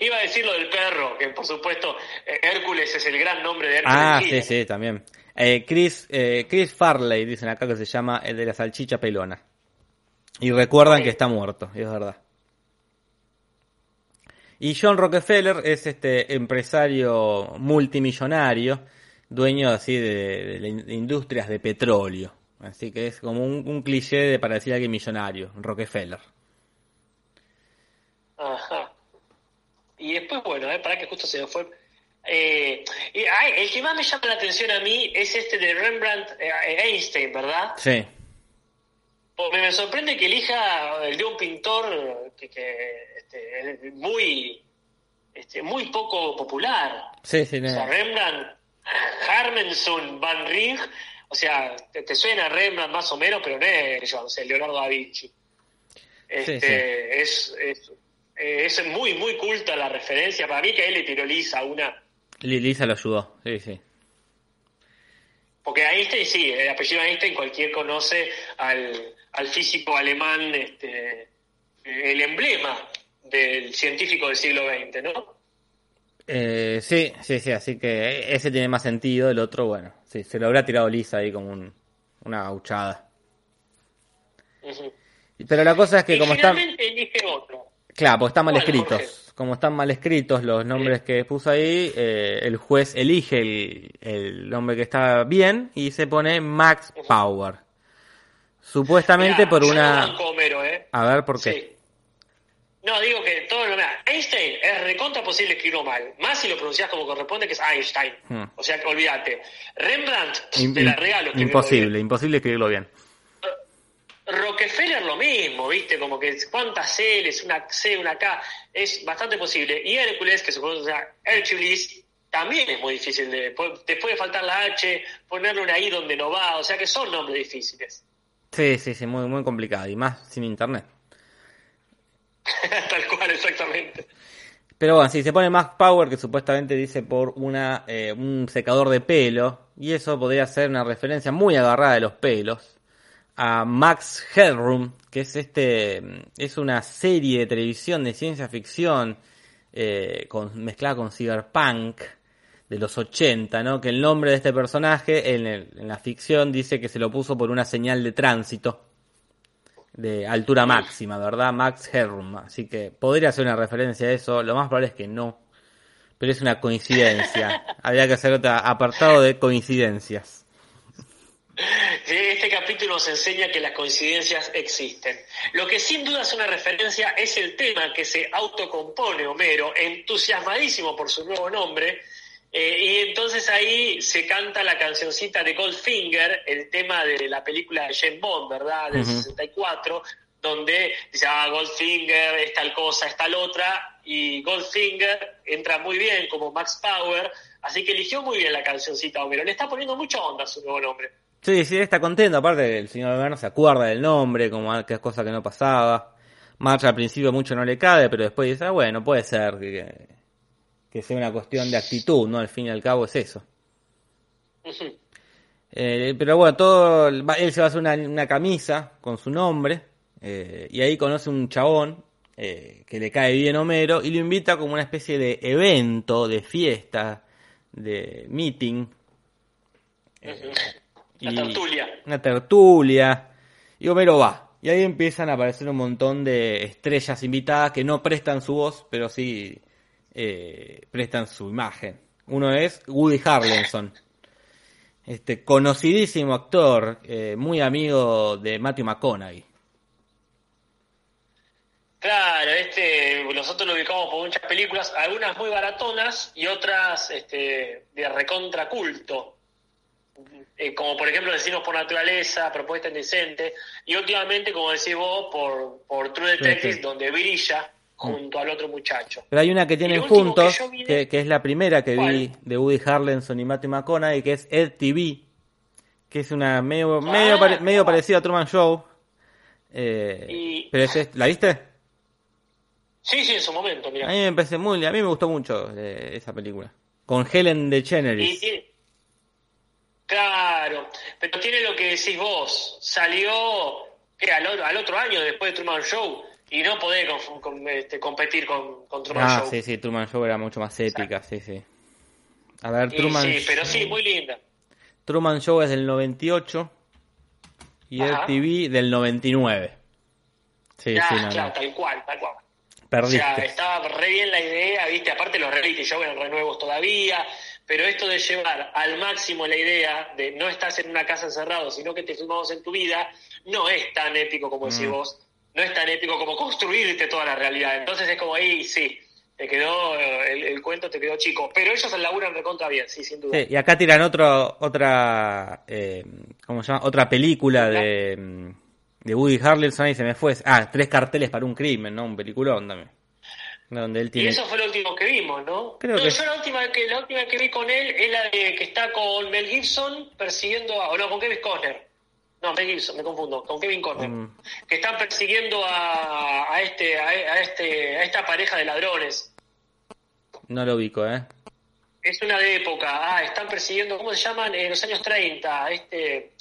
Iba a decir lo del perro, que por supuesto eh, Hércules es el gran nombre de Hércules. Ah, sí, sí, también. Eh, Chris, eh, Chris Farley, dicen acá que se llama el de la salchicha pelona. Y recuerdan que está muerto, y es verdad. Y John Rockefeller es este empresario multimillonario, dueño así de, industrias de petróleo. Así que es como un, un cliché de para decir a alguien millonario, Rockefeller. Ajá. Y después, bueno, eh, para que justo se me fue. Eh, y, ay, el que más me llama la atención a mí es este de Rembrandt eh, Einstein, ¿verdad? Sí, Porque me sorprende que elija el de un pintor que, que, este, es muy este, muy poco popular. sí, sí. O sea, no. Rembrandt, Harmenson Van Rijn, o sea, te, te suena Rembrandt más o menos, pero no es yo, no Leonardo da Vinci. Este, Sí. Es, es, eh, es muy, muy culta la referencia. Para mí que él le tiró lisa una. Li- Lisa lo ayudó, sí, sí. Porque Einstein, sí, el apellido Einstein cualquier conoce al, al físico alemán, este, el emblema del científico del siglo XX, ¿no? Eh, sí, sí, sí, así que ese tiene más sentido, el otro, bueno, sí, se lo habrá tirado Lisa ahí como un- una gauchada. Pero la cosa es que y como están... elige otro. Claro, pues están mal ¿Cuál, escritos. Jorge? Como están mal escritos los nombres que puso ahí, eh, el juez elige el, el nombre que está bien y se pone Max Power. Supuestamente Mirá, por no una... Homero, ¿eh? A ver, ¿por qué? Sí. No, digo que todo lo mirá, Einstein es recontra posible escribirlo mal. Más si lo pronuncias como corresponde, que es Einstein. Hmm. O sea, que olvídate. Rembrandt, te la regalo. imposible, imposible escribirlo bien. bien. Rockefeller lo mismo, ¿viste? Como que cuántas L's, una C, una K, es bastante posible. Y Hércules, que se pronuncia Hercules, también es muy difícil de... Te puede faltar la H, ponerle una I donde no va, o sea que son nombres difíciles. Sí, sí, sí, muy, muy complicado. Y más sin internet. Tal cual, exactamente. Pero bueno, sí, se pone Max Power, que supuestamente dice por una eh, un secador de pelo, y eso podría ser una referencia muy agarrada de los pelos a Max Headroom, que es este es una serie de televisión de ciencia ficción eh, con, mezclada con cyberpunk de los 80, ¿no? Que el nombre de este personaje en, el- en la ficción dice que se lo puso por una señal de tránsito de altura máxima, ¿verdad? Max Headroom. Así que podría ser una referencia a eso. Lo más probable es que no. Pero es una coincidencia. Habría que hacer otro apartado de coincidencias. Sí, Este capítulo nos enseña que las coincidencias existen. Lo que sin duda es una referencia es el tema que se autocompone Homero, entusiasmadísimo por su nuevo nombre, eh, y entonces ahí se canta la cancioncita de Goldfinger, el tema de la película de James Bond, ¿verdad? Del Ujú. 64, donde dice, ah, Goldfinger es tal cosa, es tal otra, y Goldfinger entra muy bien como Max Power, así que eligió muy bien la cancioncita Homero. Le está poniendo mucha onda a su nuevo nombre. Sí, sí, está contento. Aparte, el señor Alberno se acuerda del nombre, como que es cosa que no pasaba. March al principio mucho no le cabe, pero después dice, ah, bueno, puede ser que, que sea una cuestión de actitud, ¿no? Al fin y al cabo es eso. Eh, pero bueno, todo, él se va a hacer una, una camisa con su nombre eh, y ahí conoce un chabón eh, que le cae bien Homero y lo invita como una especie de evento, de fiesta, de meeting. La y- tertulia. Una tertulia. Y Homero va. Y ahí empiezan a aparecer un montón de estrellas invitadas que no prestan su voz, pero sí eh, prestan su imagen. Uno es Woody Harrelson. Este conocidísimo actor, eh, muy amigo de Matthew McConaughey. Claro, este, nosotros lo ubicamos por muchas películas, algunas muy baratonas y otras este, de recontra culto. Eh, como por ejemplo Vecinos por Naturaleza, Propuesta Indecente, y últimamente, como decís vos, por, por True Detective, Detective. donde brilla junto al otro muchacho. Pero hay una que tienen juntos, que es la primera que vi de Woody Harrelson y Matthew McConaughey, que es Ed TV, que es una medio, Ah, medio, pare- medio ah. parecida a Truman Show. Eh, Y- pero es, ¿La viste? Sí, sí, en su momento, A mira. mí me parece muy, a mí me gustó mucho eh, esa película. Con Helen DeGeneres. tiene- Claro, pero tiene lo que decís vos. Salió. Al, o- al otro año después de Truman Show y no podés con- con- este, competir con, con Truman Ah, Show. sí, sí, Truman Show era mucho más épica, sí, sí. A ver, Truman, sí, pero sí, muy linda. Truman Show es del 98 y TV del 99. Sí, Ya, sí, no, claro, no. tal cual, tal cual. Perdiste. O sea, estaba re bien la idea, viste, aparte los reality show eran renuevos todavía, pero esto de llevar al máximo la idea de no estás en una casa encerrado, sino que te filmamos en tu vida, no es tan épico como decís Mm. vos, no es tan épico como construirte toda la realidad. Entonces es como ahí, sí, te quedó, eh, el, el cuento te quedó chico, pero ellos se laburan recontra bien, sí, sin duda. Sí, y acá tiran otro, otra, eh, ¿cómo se llama? Otra película de, de Woody Harrelson y se me fue. Ah, tres carteles para un crimen, ¿no? Un peliculón también. Donde él Y eso fue lo último que vimos, ¿no? Creo no, que- yo la última que la última que vi con él es la de que está con Mel Gibson persiguiendo a, o no, con Kevin Costner. No, Mel Gibson, me confundo, con Kevin Costner. Mm. Que están persiguiendo a, a este a, a este a esta pareja de ladrones. No lo ubico, ¿eh? Es una de época. Ah, están persiguiendo, ¿cómo se llaman? En los años 30, este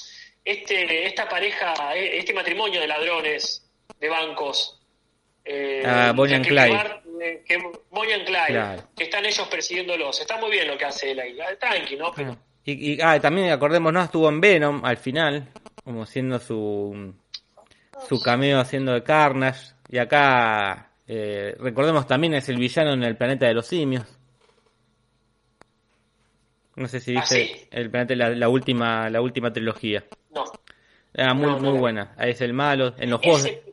este esta pareja, eh, este matrimonio de ladrones de bancos. Eh, Ah, Bonnie and Clyde. eh, que Bonnie and Clyde, Claro. que están ellos persiguiéndolos. Está muy bien lo que hace él ahí. Ah, Tranqui, ¿no? Pero, Y, y- ah, también acordémonos, estuvo en Venom al final, como siendo su, su cameo haciendo de Carnage. Y acá, eh, recordemos también es el villano en el planeta de los simios. No sé si Ah, viste sí. el planeta, la, la última, la última trilogía. no. Era muy, No, no muy buena. Ahí es el malo. En los juegos. Ese-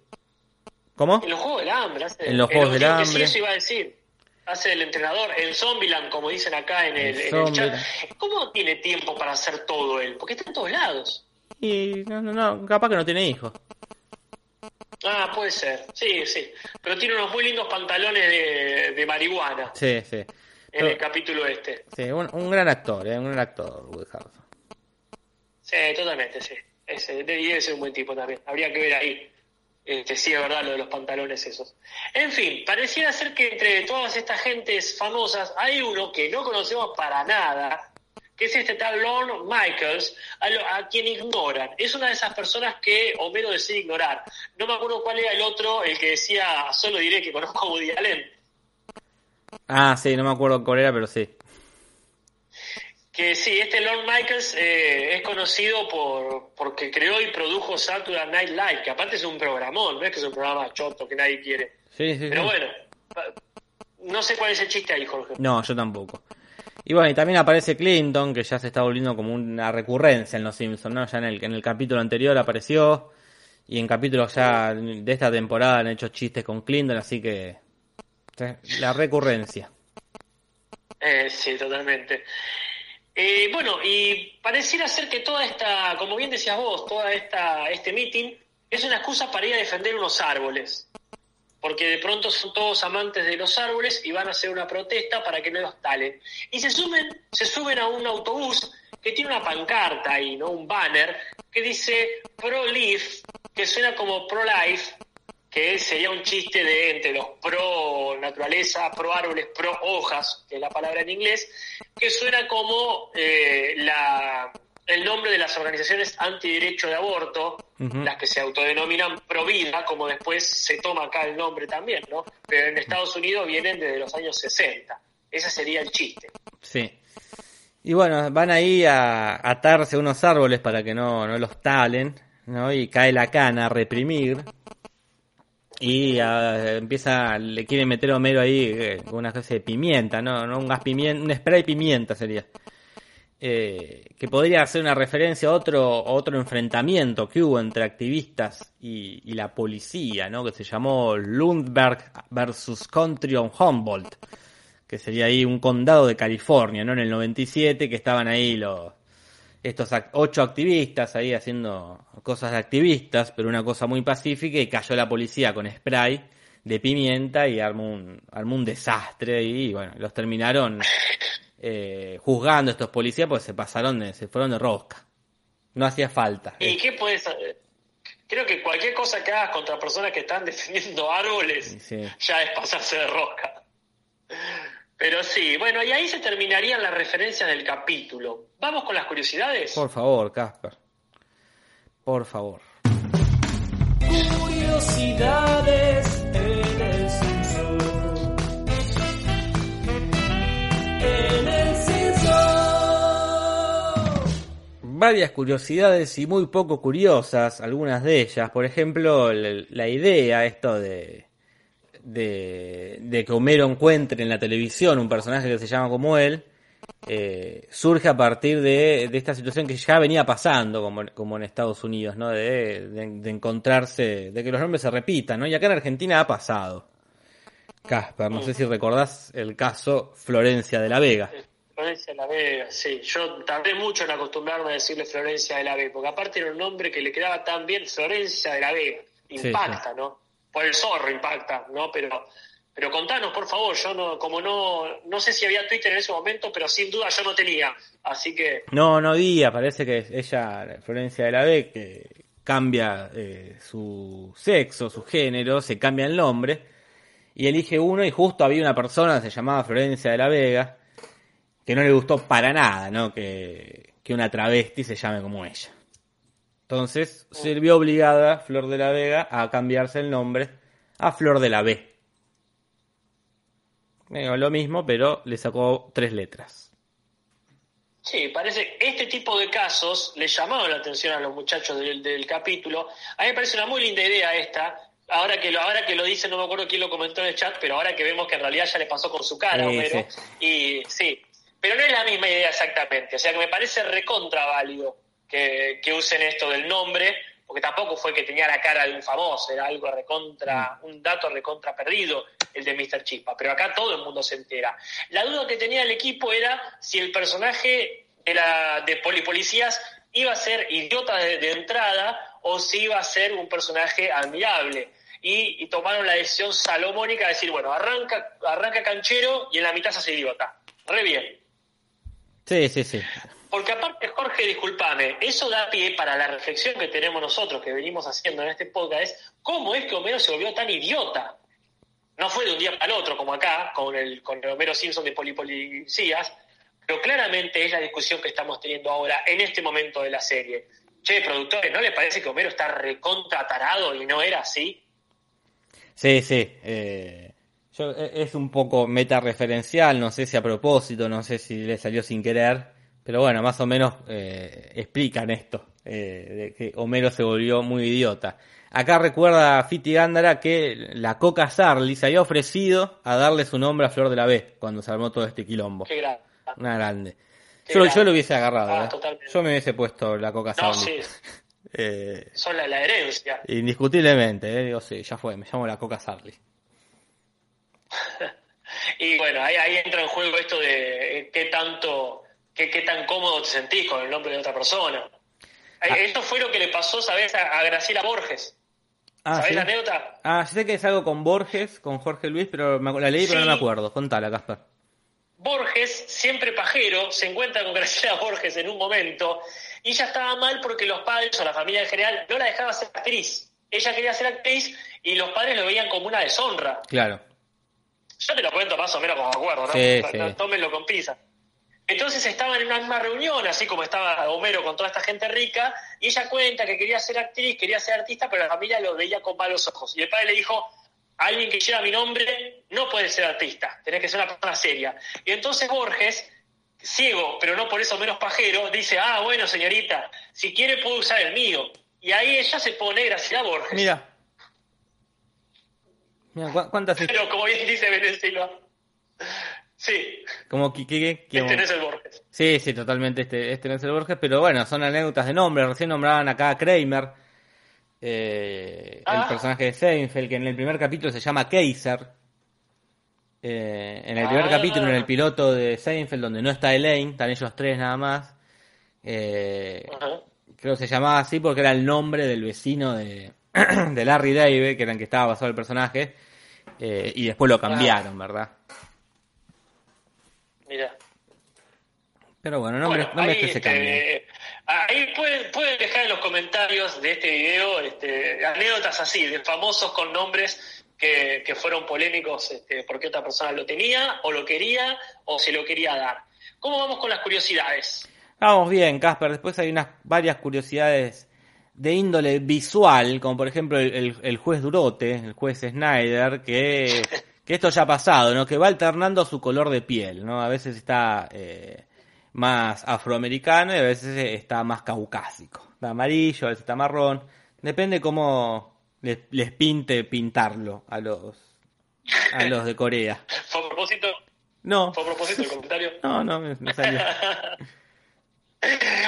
¿Cómo? en los Juegos del Hambre. Hace, En los Juegos el- del Hambre. Sí, eso iba a decir. Hace el entrenador, el Zombieland, como dicen acá en el, El en el chat. ¿Cómo tiene tiempo para hacer todo él? Porque está en todos lados. Y no, no, no, capaz que no tiene hijos. Ah, puede ser. Sí, sí. Pero tiene unos muy lindos pantalones de, de marihuana Sí, sí. en Pero- el capítulo este. sí, un, un gran actor, ¿eh? un gran actor, Harrelson. Sí, totalmente, sí. Ese, debe ser un buen tipo también. Habría que ver ahí. Este, sí, es verdad lo de los pantalones esos. En fin, pareciera ser que entre todas estas gentes famosas hay uno que no conocemos para nada, que es este tal Lorne Michaels, a, lo- a quien ignoran. Es una de esas personas que Homero decide ignorar. No me acuerdo cuál era el otro, el que decía, solo diré que conozco a Woody Allen. Ah, sí, no me acuerdo cuál era, pero sí. Que sí, este Lorne Michaels eh, es conocido por porque creó y produjo Saturday Night Live, que aparte es un programón, no es que es un programa choto que nadie quiere. Sí, sí, Pero sí. bueno, no sé cuál es el chiste ahí, Jorge. No, yo tampoco. Y bueno, y también aparece Clinton, que ya se está volviendo como una recurrencia en Los Simpsons, ¿no? Ya en el, en el capítulo anterior apareció, y en capítulos ya de esta temporada han hecho chistes con Clinton, así que... La recurrencia. Eh, sí, totalmente. Eh, bueno, y pareciera ser que toda esta, como bien decías vos, toda esta este meeting es una excusa para ir a defender unos árboles. Porque de pronto son todos amantes de los árboles y van a hacer una protesta para que no los talen. Y se suben, se suben a un autobús que tiene una pancarta ahí, ¿no? Un banner que dice Pro Leaf, que suena como Pro Life, que sería un chiste de entre los pro naturaleza, pro árboles, pro hojas, que es la palabra en inglés, que suena como eh, la, el nombre de las organizaciones antiderecho de aborto, las que se autodenominan pro vida, como después se toma acá el nombre también, ¿no? Pero en Estados Unidos vienen desde los años 60. Ese sería el chiste. Sí. Y bueno, van ahí a atarse a unos árboles para que no, no los talen, ¿no? Y cae la cana a reprimir. Y ah, empieza, le quieren meter a Homero ahí eh, una especie de pimienta, ¿no? no un gas pimienta, un spray pimienta sería. Eh, que podría ser una referencia a otro, otro enfrentamiento que hubo entre activistas y, y la policía, ¿no? Que se llamó Lundberg versus Country on Humboldt que sería ahí un condado de California, ¿no? En el 97, que estaban ahí los estos ocho activistas ahí haciendo cosas de activistas, pero una cosa muy pacífica, y cayó la policía con spray de pimienta y armó un, armó un desastre y bueno, los terminaron eh, juzgando estos policías porque se pasaron de, se fueron de rosca. No hacía falta. ¿Y qué puedes hacer? Creo que cualquier cosa que hagas contra personas que están defendiendo árboles Sí. ya es pasarse de rosca. Pero sí, bueno, y ahí se terminarían las referencias del capítulo. Vamos con las curiosidades. Por favor, Casper. Por favor. Curiosidades varias curiosidades y muy poco curiosas, algunas de ellas. Por ejemplo, la, idea, esto de, de, que Homero encuentre en la televisión un personaje que se llama como él, eh, surge a partir de, de, esta situación que ya venía pasando como, como en Estados Unidos, ¿no? De, de, de, encontrarse, de que los nombres se repitan, ¿no? Y acá en Argentina ha pasado. Casper, no sé si recordás el caso Florencia de la Vega. Florencia de la Vega, sí. Yo tardé mucho en acostumbrarme a decirle Florencia de la Vega, porque aparte era un nombre que le quedaba tan bien, Florencia de la Vega. Impacta, sí, sí. ¿no? Por el zorro impacta, ¿no? Pero pero contanos, por favor, yo no, como no, no sé si había Twitter en ese momento, pero sin duda yo no tenía, así que... No, no había, parece que ella, Florencia de la B, que cambia eh, su sexo, su género, se cambia el nombre, y elige uno, y justo había una persona que se llamaba Florencia de la Vega, que no le gustó para nada, ¿no? Que, que una travesti se llame como ella. Entonces, se vio obligada Flor de la Vega a cambiarse el nombre a Flor de la B lo mismo, pero le sacó tres letras. Sí, parece este tipo de casos le llamaron la atención a los muchachos del, del, capítulo. A mí me parece una muy linda idea esta. Ahora que lo, ahora que lo dice, no me acuerdo quién lo comentó en el chat, pero ahora que vemos que en realidad ya le pasó con su cara, sí, Homero, sí. y sí, pero no es la misma idea exactamente. O sea que me parece recontra válido que, que usen esto del nombre, porque tampoco fue que tenía la cara de un famoso, era algo recontra, un dato recontra perdido, el de Mr. Chispa, pero acá todo el mundo se entera. La duda que tenía el equipo era si el personaje de, la, de Polipolicías iba a ser idiota de, de entrada o si iba a ser un personaje admirable. Y, y, tomaron la decisión salomónica de decir, bueno, arranca, arranca canchero y en la mitad se hace idiota. Re bien. Sí, sí, sí. Porque aparte, Jorge, discúlpame, eso da pie para la reflexión que tenemos nosotros, que venimos haciendo en este podcast, es cómo es que Homero se volvió tan idiota. No fue de un día para el otro, como acá, con el, con el Homero Simpson de Polipolicías, pero claramente es la discusión que estamos teniendo ahora, en este momento de la serie. Che, productores, ¿no les parece que Homero está recontratarado y no era así? Sí, sí. Eh, yo, es un poco meta-referencial, no sé si a propósito, no sé si le salió sin querer pero bueno, más o menos eh, explican esto, eh, de que Homero se volvió muy idiota. Acá recuerda Fiti Gándara que la Coca Sarli se había ofrecido a darle su nombre a Flor de la B cuando se armó todo este quilombo. Qué grande. Una grande. Yo, grande. yo, lo hubiese agarrado, ah, ¿eh? Yo me hubiese puesto la Coca no, Sarli. Sí. eh, Son la, la, herencia. Indiscutiblemente, ¿eh? digo, sí, ya fue, me llamo la Coca Sarli. y bueno, ahí, ahí entra en juego esto de eh, qué tanto qué, qué tan cómodo te sentís con el nombre de otra persona. Ah. Esto fue lo que le pasó, ¿sabes? A, a Graciela Borges. Ah, ¿Sabés ¿sí? la anécdota? Ah, sé que es algo con Borges, con Jorge Luis, pero me, la leí, pero no me acuerdo. Contala, Casper. Borges, siempre pajero, se encuentra con Graciela Borges en un momento y ella estaba mal porque los padres o la familia en general no la dejaban ser actriz. Ella quería ser actriz y los padres lo veían como una deshonra. Claro. Yo te lo cuento más o menos como acuerdo, ¿no? Sí, no, sí. Tómenlo con pizza. Entonces estaban en una misma reunión, así como estaba Homero con toda esta gente rica, y ella cuenta que quería ser actriz, quería ser artista, pero la familia lo veía con malos ojos. Y el padre le dijo, alguien que lleva mi nombre no puede ser artista, tenés que ser una persona seria. Y entonces Borges, ciego, pero no por eso menos pajero, dice, ah, bueno, señorita, si quiere puedo usar el mío. Y ahí ella se pone Graciela Borges. Mira. Mira, ¿cu ¿cuántas... Pero como bien dice Venezuela. Sí. Como que, que, que, este no es el Borges. Sí, sí, totalmente este, este no es el Borges, pero bueno, son anécdotas de nombre. Recién nombraban acá a Kramer, eh, ah. el personaje de Seinfeld, que en el primer capítulo se llama Kaiser. Eh, en el primer ah. capítulo, en el piloto de Seinfeld, donde no está Elaine, están ellos tres nada más. Eh, uh -huh. Creo que se llamaba así porque era el nombre del vecino de, de Larry David, que era en que estaba basado el personaje. Eh, y después lo cambiaron. ¿verdad? Mira. Pero bueno, bueno, nombres que se. Este, ahí pueden, pueden, dejar en los comentarios de este video este, anécdotas así, de famosos con nombres que, que fueron polémicos este, porque otra persona lo tenía, o lo quería, o se lo quería dar. ¿Cómo vamos con las curiosidades? Vamos bien, Casper. Después hay unas varias curiosidades de índole visual, como por ejemplo el, el, el juez Durote, el juez Snyder, que que esto ya ha pasado, ¿no? Que va alternando su color de piel, ¿no? A veces está eh, más afroamericano y a veces está más caucásico. Está amarillo, a veces está marrón. Depende cómo les, les pinte pintarlo a los, a los de Corea. ¿Fue a propósito? No, ¿Fue a propósito el comentario? no, no, me, me salió.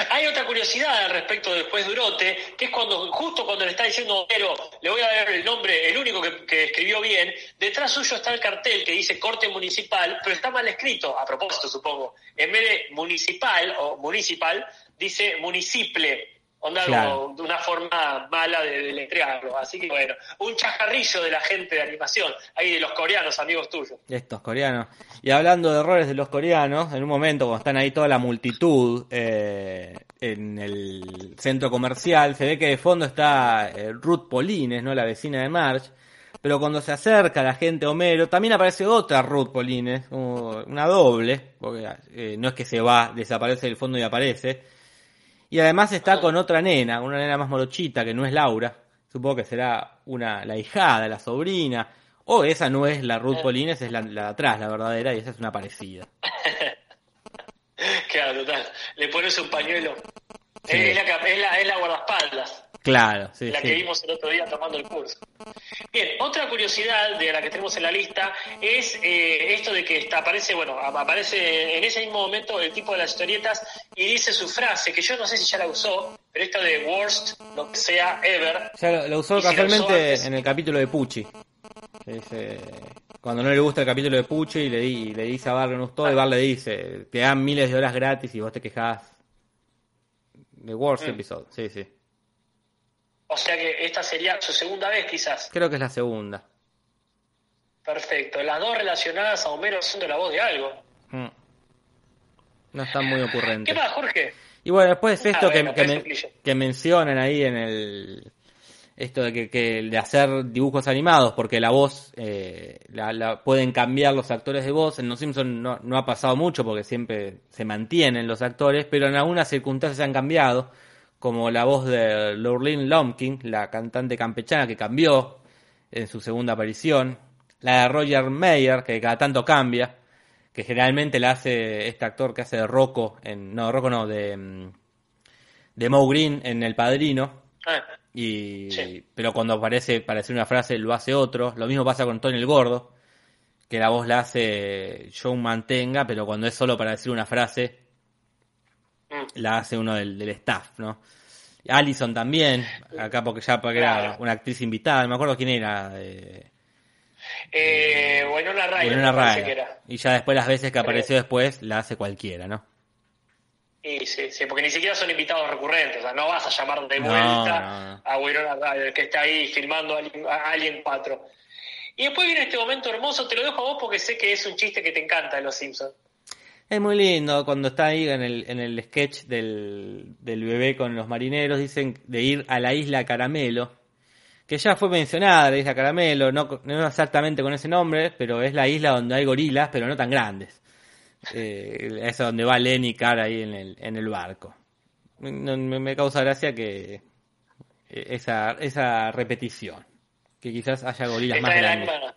Hay otra curiosidad al respecto del juez Durote, que es cuando, justo cuando le está diciendo pero le voy a dar el nombre, el único que, que escribió bien, detrás suyo está el cartel que dice corte municipal, pero está mal escrito, a propósito supongo. En vez de municipal o municipal, dice municiple. Onda Claro. como de una forma mala de deletrearlo. Así que bueno, un chajarrillo de la gente de animación, ahí de los coreanos, amigos tuyos. Estos coreanos. Y hablando de errores de los coreanos, en un momento cuando están ahí toda la multitud eh, en el centro comercial, se ve que de fondo está eh, Ruth Polines, ¿no? La vecina de Marge. Pero cuando se acerca la gente Homero, también aparece otra Ruth Polines, una doble, porque eh, no es que se va, desaparece del fondo y aparece. Y además está con otra nena, una nena más morochita que no es Laura. Supongo que será una, la hijada, la sobrina. O esa no es la Ruth Polines, es la, la de atrás, la verdadera, y esa es una parecida. Claro, total. Le pones un pañuelo. Sí. Es, la, es, la, es la guardaespaldas. Claro, sí, la que vimos el otro día tomando el curso. Bien, otra curiosidad de la que tenemos en la lista es eh, esto de que está, aparece, bueno, aparece en ese mismo momento el tipo de las historietas y dice su frase, que yo no sé si ya la usó, pero esto de worst, lo que sea, ever. Ya lo, lo usó Y si lo usó casualmente en el capítulo de Pucci. Es, eh, cuando no le gusta el capítulo de Pucci y le, di- le dice a Bar no gustó, y Bar le dice, te dan miles de horas gratis y vos te quejás. The worst Mm. episode, sí, sí. O sea que esta sería su segunda vez quizás. Creo que es la segunda. Perfecto. Las dos relacionadas a Homero haciendo la voz de algo. Mm. No están muy ¿Qué ocurrentes. más, Jorge? Y bueno, después Ah, esto que, bueno, mencionan ahí en el esto de que, que de hacer dibujos animados porque la voz eh, la, la pueden cambiar los actores de voz en Los Simpson no, no ha pasado mucho porque siempre se mantienen los actores pero en algunas circunstancias se han cambiado como la voz de Lurleen Lumpkin la cantante campechana que cambió en su segunda aparición la de Roger Mayer que cada tanto cambia que generalmente la hace este actor que hace de Rocco en no Rocco no de mm, de Green en El Padrino Ah, y Sí. pero cuando aparece para decir una frase lo hace otro lo mismo pasa con Tony el Gordo que la voz la hace Joe Mantenga pero cuando es solo para decir una frase. La hace uno del, del staff no Allison también acá porque ya porque era una actriz invitada no me acuerdo quién era eh, Eh, Winona me parece Ryder. que era. y ya después las veces que apareció después la hace cualquiera no Y sí, sí, porque ni siquiera son invitados recurrentes, o sea, no vas a llamar de vuelta no, no. a Winona Ryder, que está ahí filmando a Alien 4. Y después viene este momento hermoso, te lo dejo a vos porque sé que es un chiste que te encanta de Los Simpsons. Es muy lindo cuando está ahí en el, en el sketch del, del bebé con los marineros, dicen de ir a la isla Caramelo, que ya fue mencionada, la isla Caramelo, no, no exactamente con ese nombre, pero es la isla donde hay gorilas, pero no tan grandes. Eh, es donde va Lenny Carr ahí en el, en el barco. Me, me causa gracia que eh, esa, esa repetición, que quizás haya gorilas más en la grandes. misma.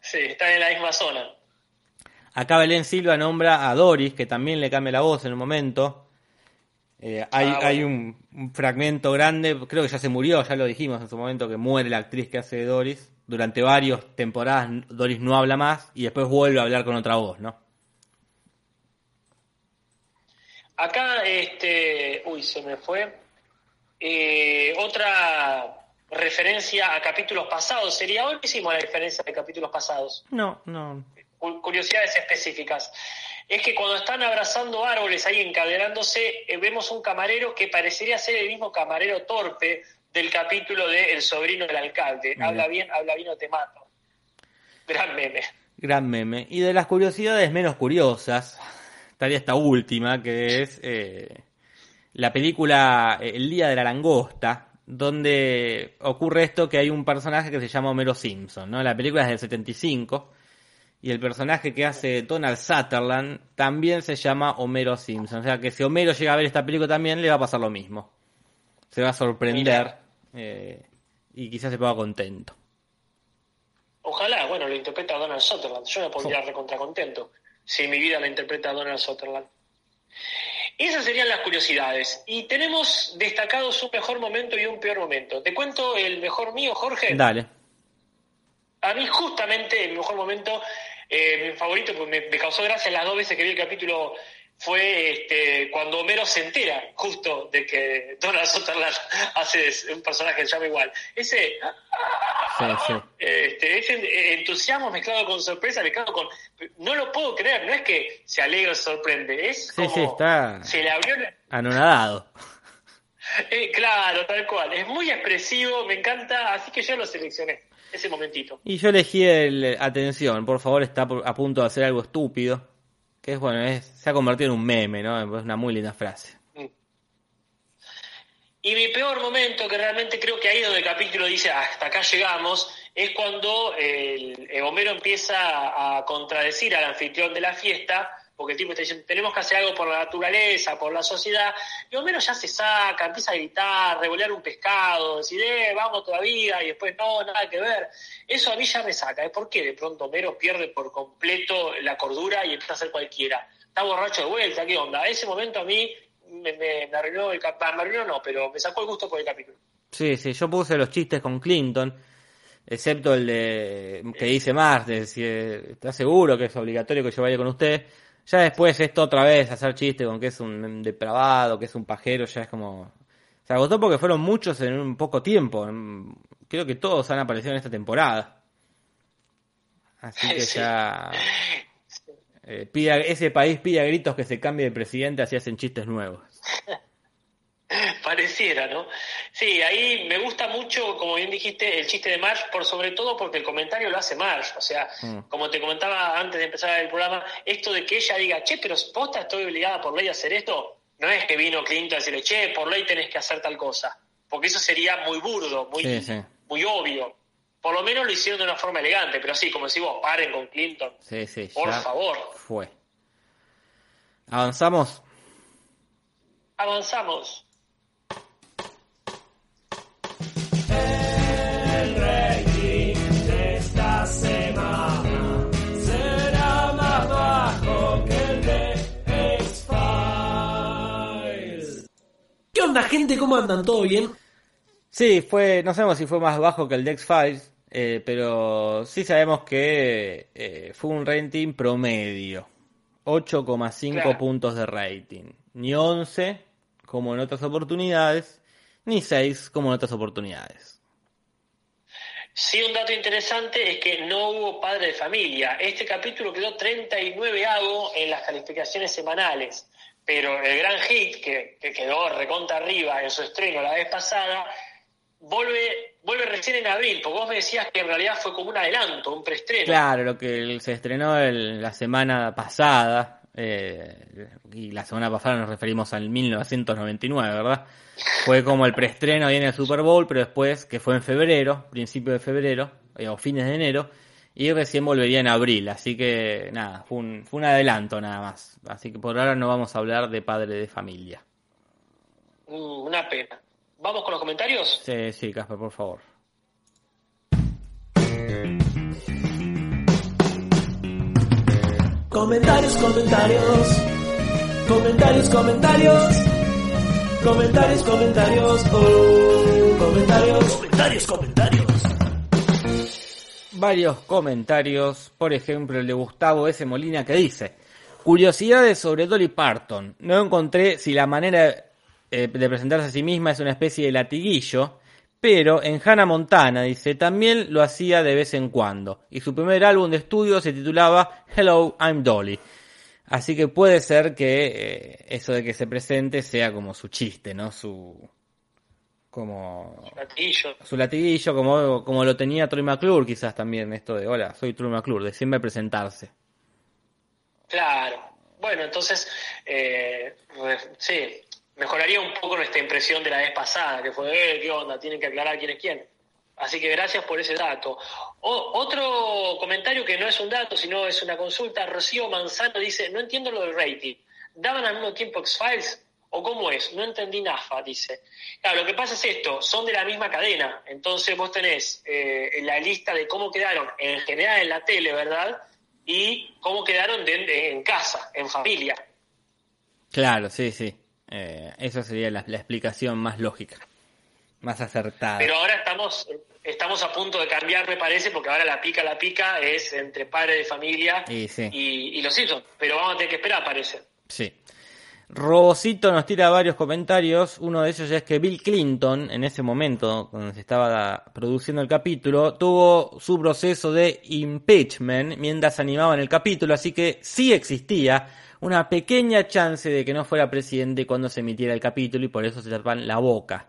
Sí, están en la misma zona. Acá Belén Silva nombra a Doris, que también le cambia la voz en un momento. Eh, hay Ah, bueno. hay un, un fragmento grande, creo que ya se murió, ya lo dijimos en su momento, que muere la actriz que hace de Doris. Durante varias temporadas Doris no habla más y después vuelve a hablar con otra voz, ¿no? Acá, este, uy, se me fue. Eh, otra referencia a capítulos pasados sería, hoy hicimos la referencia de capítulos pasados. No, no. Cu- curiosidades específicas. Es que cuando están abrazando árboles ahí encadenándose, eh, vemos un camarero que parecería ser el mismo camarero torpe del capítulo de El sobrino del alcalde. Mira. Habla bien, habla bien o te mato. Gran meme. Gran meme. Y de las curiosidades menos curiosas, estaría esta última, que es eh, la película eh, El Día de la Langosta, donde ocurre esto que hay un personaje que se llama Homero Simpson, ¿no? La película es del 75 y el personaje que hace Donald Sutherland también se llama Homero Simpson. O sea que si Homero llega a ver esta película también le va a pasar lo mismo. Se va a sorprender eh, y quizás se ponga contento. Ojalá, bueno, lo interpreta Donald Sutherland. Yo me pondría recontra contento si mi vida la interpreta Donald Sutherland. Esas serían las curiosidades. Y tenemos destacados un mejor momento y un peor momento. ¿Te cuento el mejor mío, Jorge? Dale. A mí justamente el mejor momento, eh, mi favorito, pues me, me causó gracia las dos veces que vi el capítulo fue este, cuando Homero se entera justo de que Donald Sutherland hace un personaje que se llama igual. Ese, Sí, sí. este, ese entusiasmo mezclado con sorpresa, mezclado con... No lo puedo creer, no es que se alegra o sorprende, es como... sí, está Se le abrió la- anonadado. eh, claro, tal cual. Es muy expresivo, me encanta, así que yo lo seleccioné, ese momentito. Y yo elegí el atención, por favor, está a punto de hacer algo estúpido. Que es bueno, es, se ha convertido en un meme, ¿no? Es una muy linda frase. Y mi peor momento, que realmente creo que ahí donde el capítulo dice hasta acá llegamos, es cuando el, el Homero empieza a contradecir al anfitrión de la fiesta, porque el tipo está diciendo, tenemos que hacer algo por la naturaleza, por la sociedad, y Homero ya se saca, empieza a gritar, revolear un pescado, decir, eh, vamos todavía, y después no, nada que ver. Eso a mí ya me saca, ¿eh? ¿Por qué de pronto Homero pierde por completo la cordura y empieza a hacer cualquiera? Está borracho de vuelta, ¿qué onda? Ese momento a mí me, me, me arruinó el capítulo, me arruinó no, pero me sacó el gusto por el capítulo. Sí, sí, yo puse los chistes con Clinton, excepto el de que dice más, de si eh, está seguro que es obligatorio que yo vaya con usted. Ya después esto otra vez, hacer chiste con que es un depravado, que es un pajero, ya es como... Se agotó porque fueron muchos en un poco tiempo. Creo que todos han aparecido en esta temporada. Así que Sí. ya... eh, pida- ese país pide a gritos que se cambie de presidente, así hacen chistes nuevos. Pareciera, ¿no? Sí, ahí me gusta mucho, como bien dijiste, el chiste de Marge, por sobre todo porque el comentario lo hace Marge. O sea, Mm. como te comentaba antes de empezar el programa, esto de que ella diga, che, pero posta estoy obligada por ley a hacer esto, no es que vino Clinton a decirle, che, por ley tenés que hacer tal cosa. Porque eso sería muy burdo, muy, Sí, sí. muy obvio. Por lo menos lo hicieron de una forma elegante, pero sí, como decís vos, paren con Clinton. Sí, sí, Por favor. Fue. ¿Avanzamos? Avanzamos. Onda, gente? ¿Cómo andan? ¿Todo bien? Sí, fue, no sabemos si fue más bajo que el Dex Files, eh, pero sí sabemos que eh, fue un rating promedio. 8,5 Claro. puntos de rating. Ni 11 como en otras oportunidades, ni 6 como en otras oportunidades. Sí, un dato interesante es que no hubo padre de familia. Este capítulo quedó 39 avo en las calificaciones semanales, pero el gran hit que, que quedó recontra arriba en su estreno la vez pasada vuelve vuelve recién en abril, porque vos me decías que en realidad fue como un adelanto, un preestreno. Claro, lo que se estrenó el- la semana pasada, eh, y la semana pasada nos referimos al 1999, ¿verdad? Fue como el preestreno ahí en el Super Bowl, pero después, que fue en febrero, principio de febrero, eh, o fines de enero, y recién volvería en abril, así que nada, fue un, fue un adelanto nada más. Así que por ahora no vamos a hablar de padre de familia. Mm, una pena. ¿Vamos con los comentarios? Sí, sí, Casper, por favor. Comentarios, comentarios. Comentarios, comentarios. Comentarios, comentarios. Oh, comentarios. Comentarios, comentarios. Varios comentarios, por ejemplo el de Gustavo S. Molina que dice, curiosidades sobre Dolly Parton, no encontré si la manera eh, de presentarse a sí misma es una especie de latiguillo, pero en Hannah Montana dice, también lo hacía de vez en cuando, y su primer álbum de estudio se titulaba Hello, I'm Dolly. Así que puede ser que eh, eso de que se presente sea como su chiste, ¿no? Su... como su latiguillo como, como lo tenía Troy McClure quizás también esto de hola soy Troy McClure de siempre presentarse Claro. Bueno, entonces, eh, sí, mejoraría un poco nuestra impresión de la vez pasada, que fue, eh, ¿qué onda? Tienen que aclarar quién es quién. Así que gracias por ese dato. O- otro comentario que no es un dato, sino es una consulta. Rocío Manzano dice, no entiendo lo del rating. ¿Daban al mismo tiempo X-Files? ¿O cómo es? No entendí NAFA, dice. Claro, lo que pasa es esto, son de la misma cadena. Entonces vos tenés eh, la lista de cómo quedaron en general en la tele, ¿verdad? Y cómo quedaron de- de- en casa, en familia. Claro, sí, sí. Eh, esa sería la, la explicación más lógica, más acertada. Pero ahora estamos estamos a punto de cambiar, me parece, porque ahora la pica, la pica es entre padre de familia Y sí. y, y los Simpsons. Pero vamos a tener que esperar, parece. Sí. Robocito nos tira varios comentarios. Uno de ellos es que Bill Clinton, en ese momento, cuando se estaba produciendo el capítulo, tuvo su proceso de impeachment mientras animaban el capítulo, así que sí existía una pequeña chance de que no fuera presidente cuando se emitiera el capítulo y por eso se tapan la boca.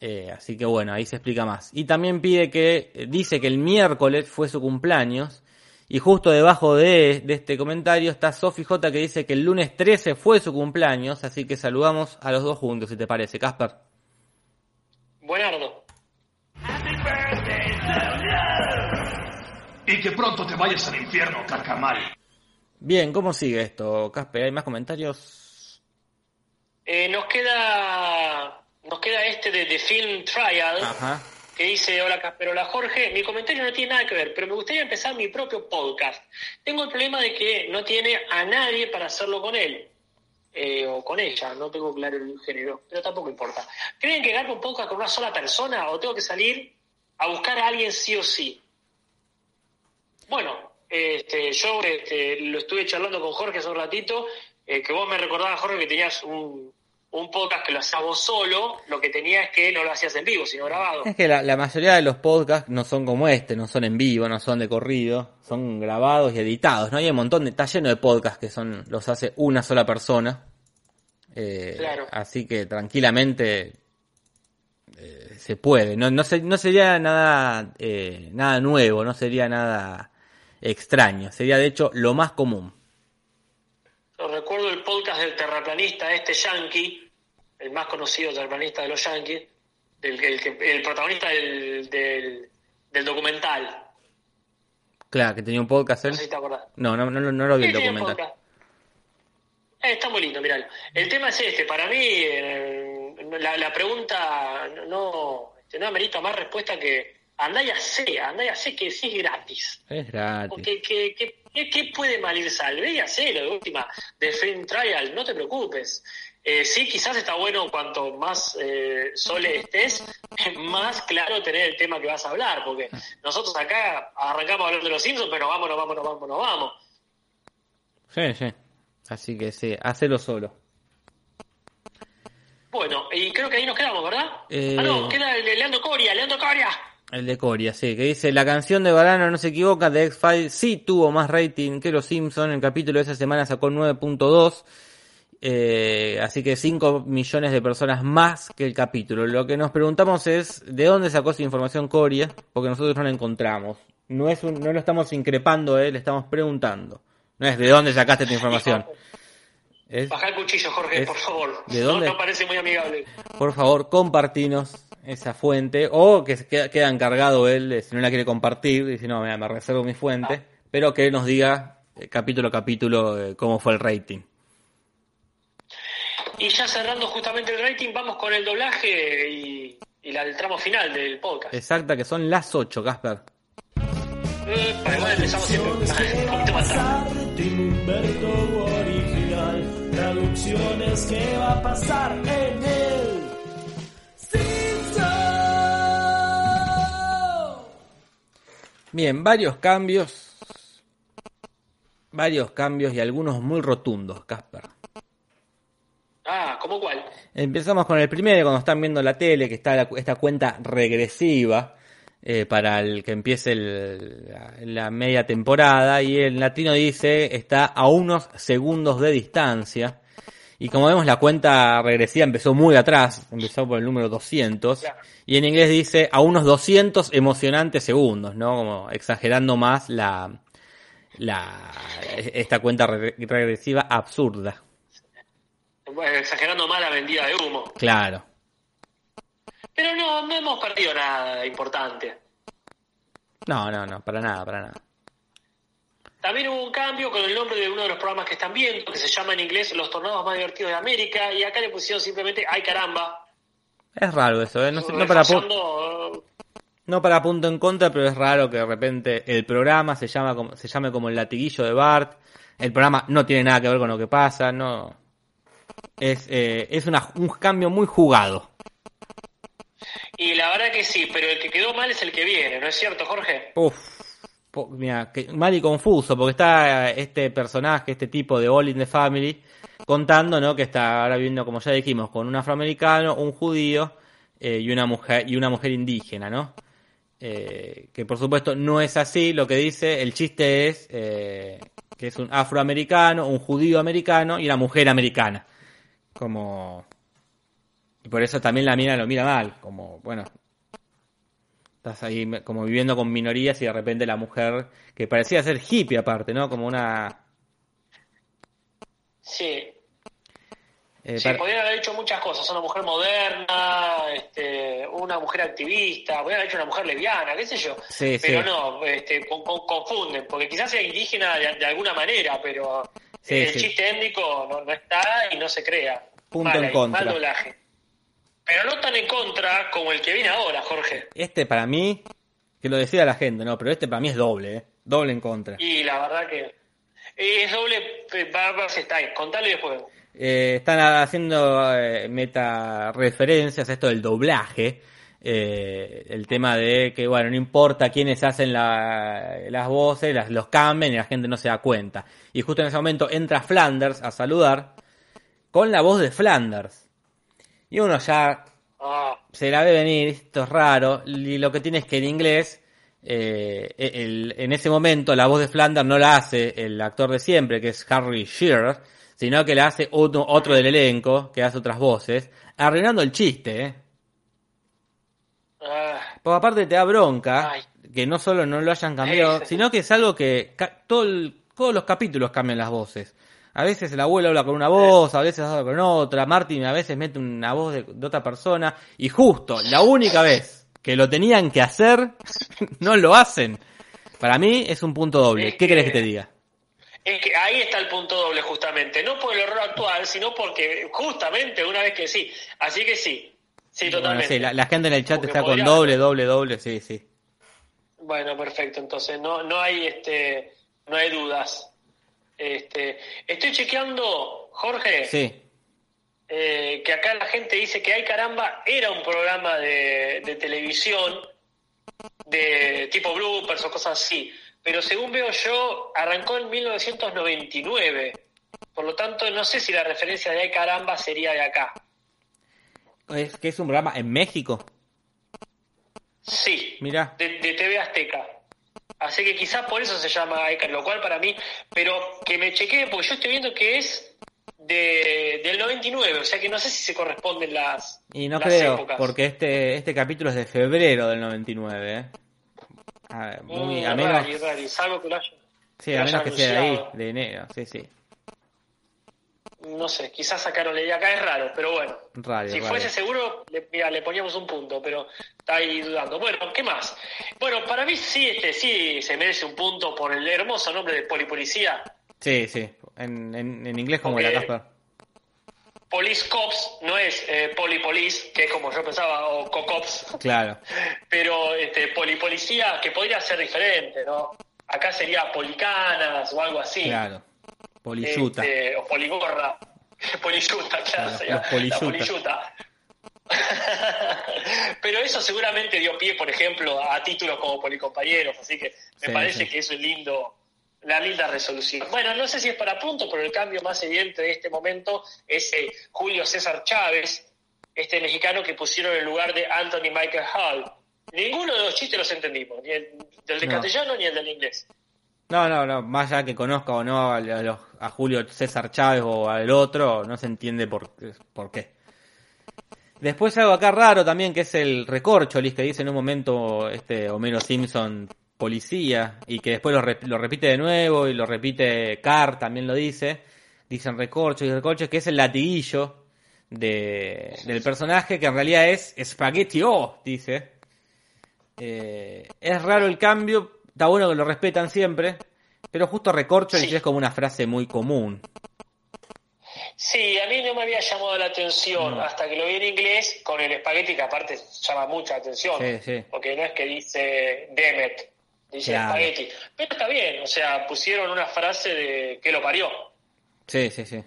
Eh, así que bueno, ahí se explica más. Y también pide que, dice que el miércoles fue su cumpleaños. Y justo debajo de, de este comentario está Sofi J que dice que el lunes 13 fue su cumpleaños. Así que saludamos a los dos juntos, si te parece, Casper. Buenardo. Y que pronto te vayas al infierno, carcamal. Bien, ¿cómo sigue esto, Casper? ¿Hay más comentarios? Eh, nos queda nos queda este de The Film Trial, Ajá. Que dice, hola Casper, hola Jorge, mi comentario no tiene nada que ver, pero me gustaría empezar mi propio podcast. Tengo el problema de que no tiene a nadie para hacerlo con él. Eh, o con ella, no tengo claro el género, pero tampoco importa. ¿Creen que ganar un podcast con una sola persona o tengo que salir a buscar a alguien sí o sí? Bueno, este, yo este, lo estuve charlando con Jorge hace un ratito, eh, que vos me recordabas, Jorge, que tenías un, un podcast que lo hacías vos solo, lo que tenía es que no lo hacías en vivo, sino grabado. Es que la, la mayoría de los podcasts no son como este, no son en vivo, no son de corrido, son grabados y editados, ¿no? Hay un montón de, está lleno de podcasts que son, los hace una sola persona. Eh, Claro. Así que tranquilamente eh, se puede. No, no, se- no sería nada, eh, nada nuevo, no sería nada extraño. Sería de hecho lo más común. Recuerdo el podcast del terraplanista, este yankee, el más conocido terraplanista de los yankees, el, el, el protagonista del, del, del documental. Claro, que tenía un podcast él. No sé si te acordás. No, no, no, lo vi el Sí, documental. Eh, está muy lindo, miralo. El tema es este, para mí eh, la, la pregunta no, este, no amerita más respuesta que andá y hacé, andá y hacé que sí es gratis. Es gratis. ¿qué, qué, qué- qué puede mal ir sal? Ve y hacelo de última, de Film Trial, no te preocupes. Eh, sí, quizás está bueno cuanto más eh, sole estés, más claro tener el tema que vas a hablar, porque nosotros acá arrancamos a hablar de los Simpsons, pero vamos, no vamos, no vamos. Sí, sí. Así que sí, hacelo solo. Bueno, y creo que ahí nos quedamos, ¿verdad? Eh, Ah, no, queda el de Leandro Coria, Leandro Coria. El de Coria, sí, que dice, la canción de Varano no se equivoca, de X-Files sí tuvo más rating que Los Simpson, el capítulo de esa semana sacó 9.2, eh, así que 5 millones de personas más que el capítulo. Lo que nos preguntamos es, ¿de dónde sacó esa información Coria? Porque nosotros no la encontramos. No, es un- no lo estamos increpando, eh, le estamos preguntando. No es de dónde sacaste tu información. Es, Baja el cuchillo, Jorge, Es- por favor. ¿de dónde? No, parece muy amigable. por favor, compartinos esa fuente o que queda, encargado él, si no la quiere compartir, dice, no, mira, me reservo mi fuente, pero que nos diga eh, capítulo a capítulo eh, cómo fue el rating. Y ya cerrando justamente el rating, vamos con el doblaje y, y la, el tramo final del podcast. Exacta, que son las 8, Casper. Eh, para igual empezamos siempre un poquito más tarde. traducciones que va a pasar en el. Bien, varios cambios. Varios cambios y algunos muy rotundos, Casper. Ah, ¿cómo cuál? Empezamos con el primero, cuando están viendo la tele, que está la- esta cuenta regresiva eh, para el que empiece el- la, la media temporada, y el latino dice está a unos segundos de distancia. Y como vemos, la cuenta regresiva empezó muy atrás, empezó por el número 200, Claro. y en inglés dice a unos 200 emocionantes segundos, ¿no? Como exagerando más la, la esta cuenta re- regresiva absurda. Exagerando más la vendida de humo. Claro. Pero no, no hemos perdido nada importante. No, no, no, para nada, para nada. También hubo un cambio con el nombre de uno de los programas que están viendo, que se llama en inglés Los Tornados Más Divertidos de América, y acá le pusieron simplemente ¡Ay caramba! Es raro eso, ¿eh? No, sé- no para, pu- reforzando, no para punto en contra, pero es raro que de repente el programa se, llama como, se llame como el latiguillo de Bart. El programa no tiene nada que ver con lo que pasa, no. Es, eh, es una- un cambio muy jugado. Y la verdad que sí, pero el que quedó mal es el que viene, ¿no es cierto, Jorge? Uf, po- mira, que- mal y confuso, porque está este personaje, este tipo de All in the Family, contando, ¿no? Que está ahora viviendo, como ya dijimos, con un afroamericano, un judío eh, y una mujer y una mujer indígena, ¿no? Eh, que por supuesto no es así. Lo que dice, el chiste es eh, que es un afroamericano, un judío americano y una mujer americana, como y por eso también la mina lo mira mal, como bueno, Estás ahí como viviendo con minorías y de repente la mujer, que parecía ser hippie aparte, ¿no? Como una... Sí, eh, sí, par- podrían haber hecho muchas cosas, una mujer moderna, este, una mujer activista, podrían haber hecho una mujer lesbiana, qué sé yo. Sí, pero sí. no, este, con- con- confunden, porque quizás sea indígena de, de alguna manera, pero Sí, el sí. chiste étnico no, no está y no se crea. Punto en contra. mal doblaje. Pero no tan en contra como el que viene ahora, Jorge. Este para mí, que lo decía la gente, ¿no? Pero este para mí es doble, ¿eh? Doble en contra. Y la verdad que es doble, eh, va, se está ahí. Contalo y después. Eh, están haciendo eh, meta referencias a esto del doblaje. Eh, el tema de que, bueno, no importa quiénes hacen la- las voces, las, los cambian y la gente no se da cuenta. Y justo en ese momento entra Flanders a saludar con la voz de Flanders. Y uno ya Ah, se la ve venir, esto es raro, y lo que tiene es que en inglés, eh, el- en ese momento la voz de Flanders no la hace el actor de siempre, que es Harry Shearer, sino que la hace otro, otro del elenco, que hace otras voces, arruinando el chiste, ¿eh? Porque aparte te da bronca Ay. que no solo no lo hayan cambiado, Ese. sino que es algo que todo el- todos los capítulos cambian las voces. A veces el abuelo habla con una voz, a veces habla con otra, Martin a veces mete una voz de, de otra persona, y justo la única vez que lo tenían que hacer, no lo hacen. Para mí es un punto doble. Es ¿Qué querés que que- te diga? Es que ahí está el punto doble justamente, no por el error actual, sino porque justamente una vez que sí. Así que sí, sí, Bueno, totalmente. sí, la, la gente en el chat Porque está con doble, doble, doble, sí, sí. Bueno, perfecto, entonces no, no hay este, no hay dudas. Este, estoy chequeando, Jorge, Sí, eh, que acá la gente dice que Ay Caramba era un programa de, de televisión de tipo bloopers o cosas así, pero según veo yo, arrancó en 1999. Por lo tanto, no sé si la referencia de Ay Caramba sería de acá. Es que es un programa en México. Sí, Mirá. de, de TV Azteca. Así que quizás por eso se llama Caramba, lo cual para mí, pero que me chequee, porque yo estoy viendo que es de, del 99, o sea que no sé si se corresponden las, Y no las creo, épocas. porque este, este capítulo es de febrero del 99, ¿eh? A, muy, Mm, a menos, rari, rari, salvo que lo haya- sí, que a menos que sea de ahí, de enero, sí, sí. No sé, quizás sacaron de acá, es raro, pero bueno. Si fuese seguro, le, mira, le poníamos un punto, pero está ahí dudando. Bueno, ¿qué más? Bueno, para mí sí, este sí se merece un punto por el hermoso nombre de Polipolicía. Sí, sí, en, en, en inglés como la Casper. Police Cops no es eh, Polipolice, que es como yo pensaba, o Cocops, Claro, pero este, Polipolicía, que podría ser diferente, ¿no? Acá sería Policanas o algo así. claro. Polishuta. Este, o poligorra. Polishuta, claro. La polishuta. Pero eso seguramente dio pie, por ejemplo, a títulos como policompañeros, así que me Sí, parece sí. que eso es lindo, la linda resolución. Bueno, no sé si es para punto, pero el cambio más evidente de este momento es eh, Julio César Chávez, este mexicano que pusieron en lugar de Anthony Michael Hall. Ninguno de los chistes los entendimos, ni el del de No. castellano ni el del inglés. No, no, no, más allá que conozca o no a, Julio César Chávez o al otro, no se entiende por, qué. Después algo acá raro también, que es el recorcholis que dice en un momento este Homero Simpson policía, y que después lo repite de nuevo, y lo repite Carr, también lo dice. Dicen recorcho y recorcho, que es el latiguillo de, del personaje, que en realidad es Spaghetti O, dice. Eh, es raro el cambio, está bueno que lo respetan siempre, pero justo recorcho Sí. es como una frase muy común. Sí, a mí no me había llamado la atención No. hasta que lo vi en inglés con el espagueti que aparte llama mucha atención. Sí, sí. Porque no es que dice Demet, dice Claro. espagueti. Pero está bien, o sea, pusieron una frase de que lo parió. Sí, sí, sí.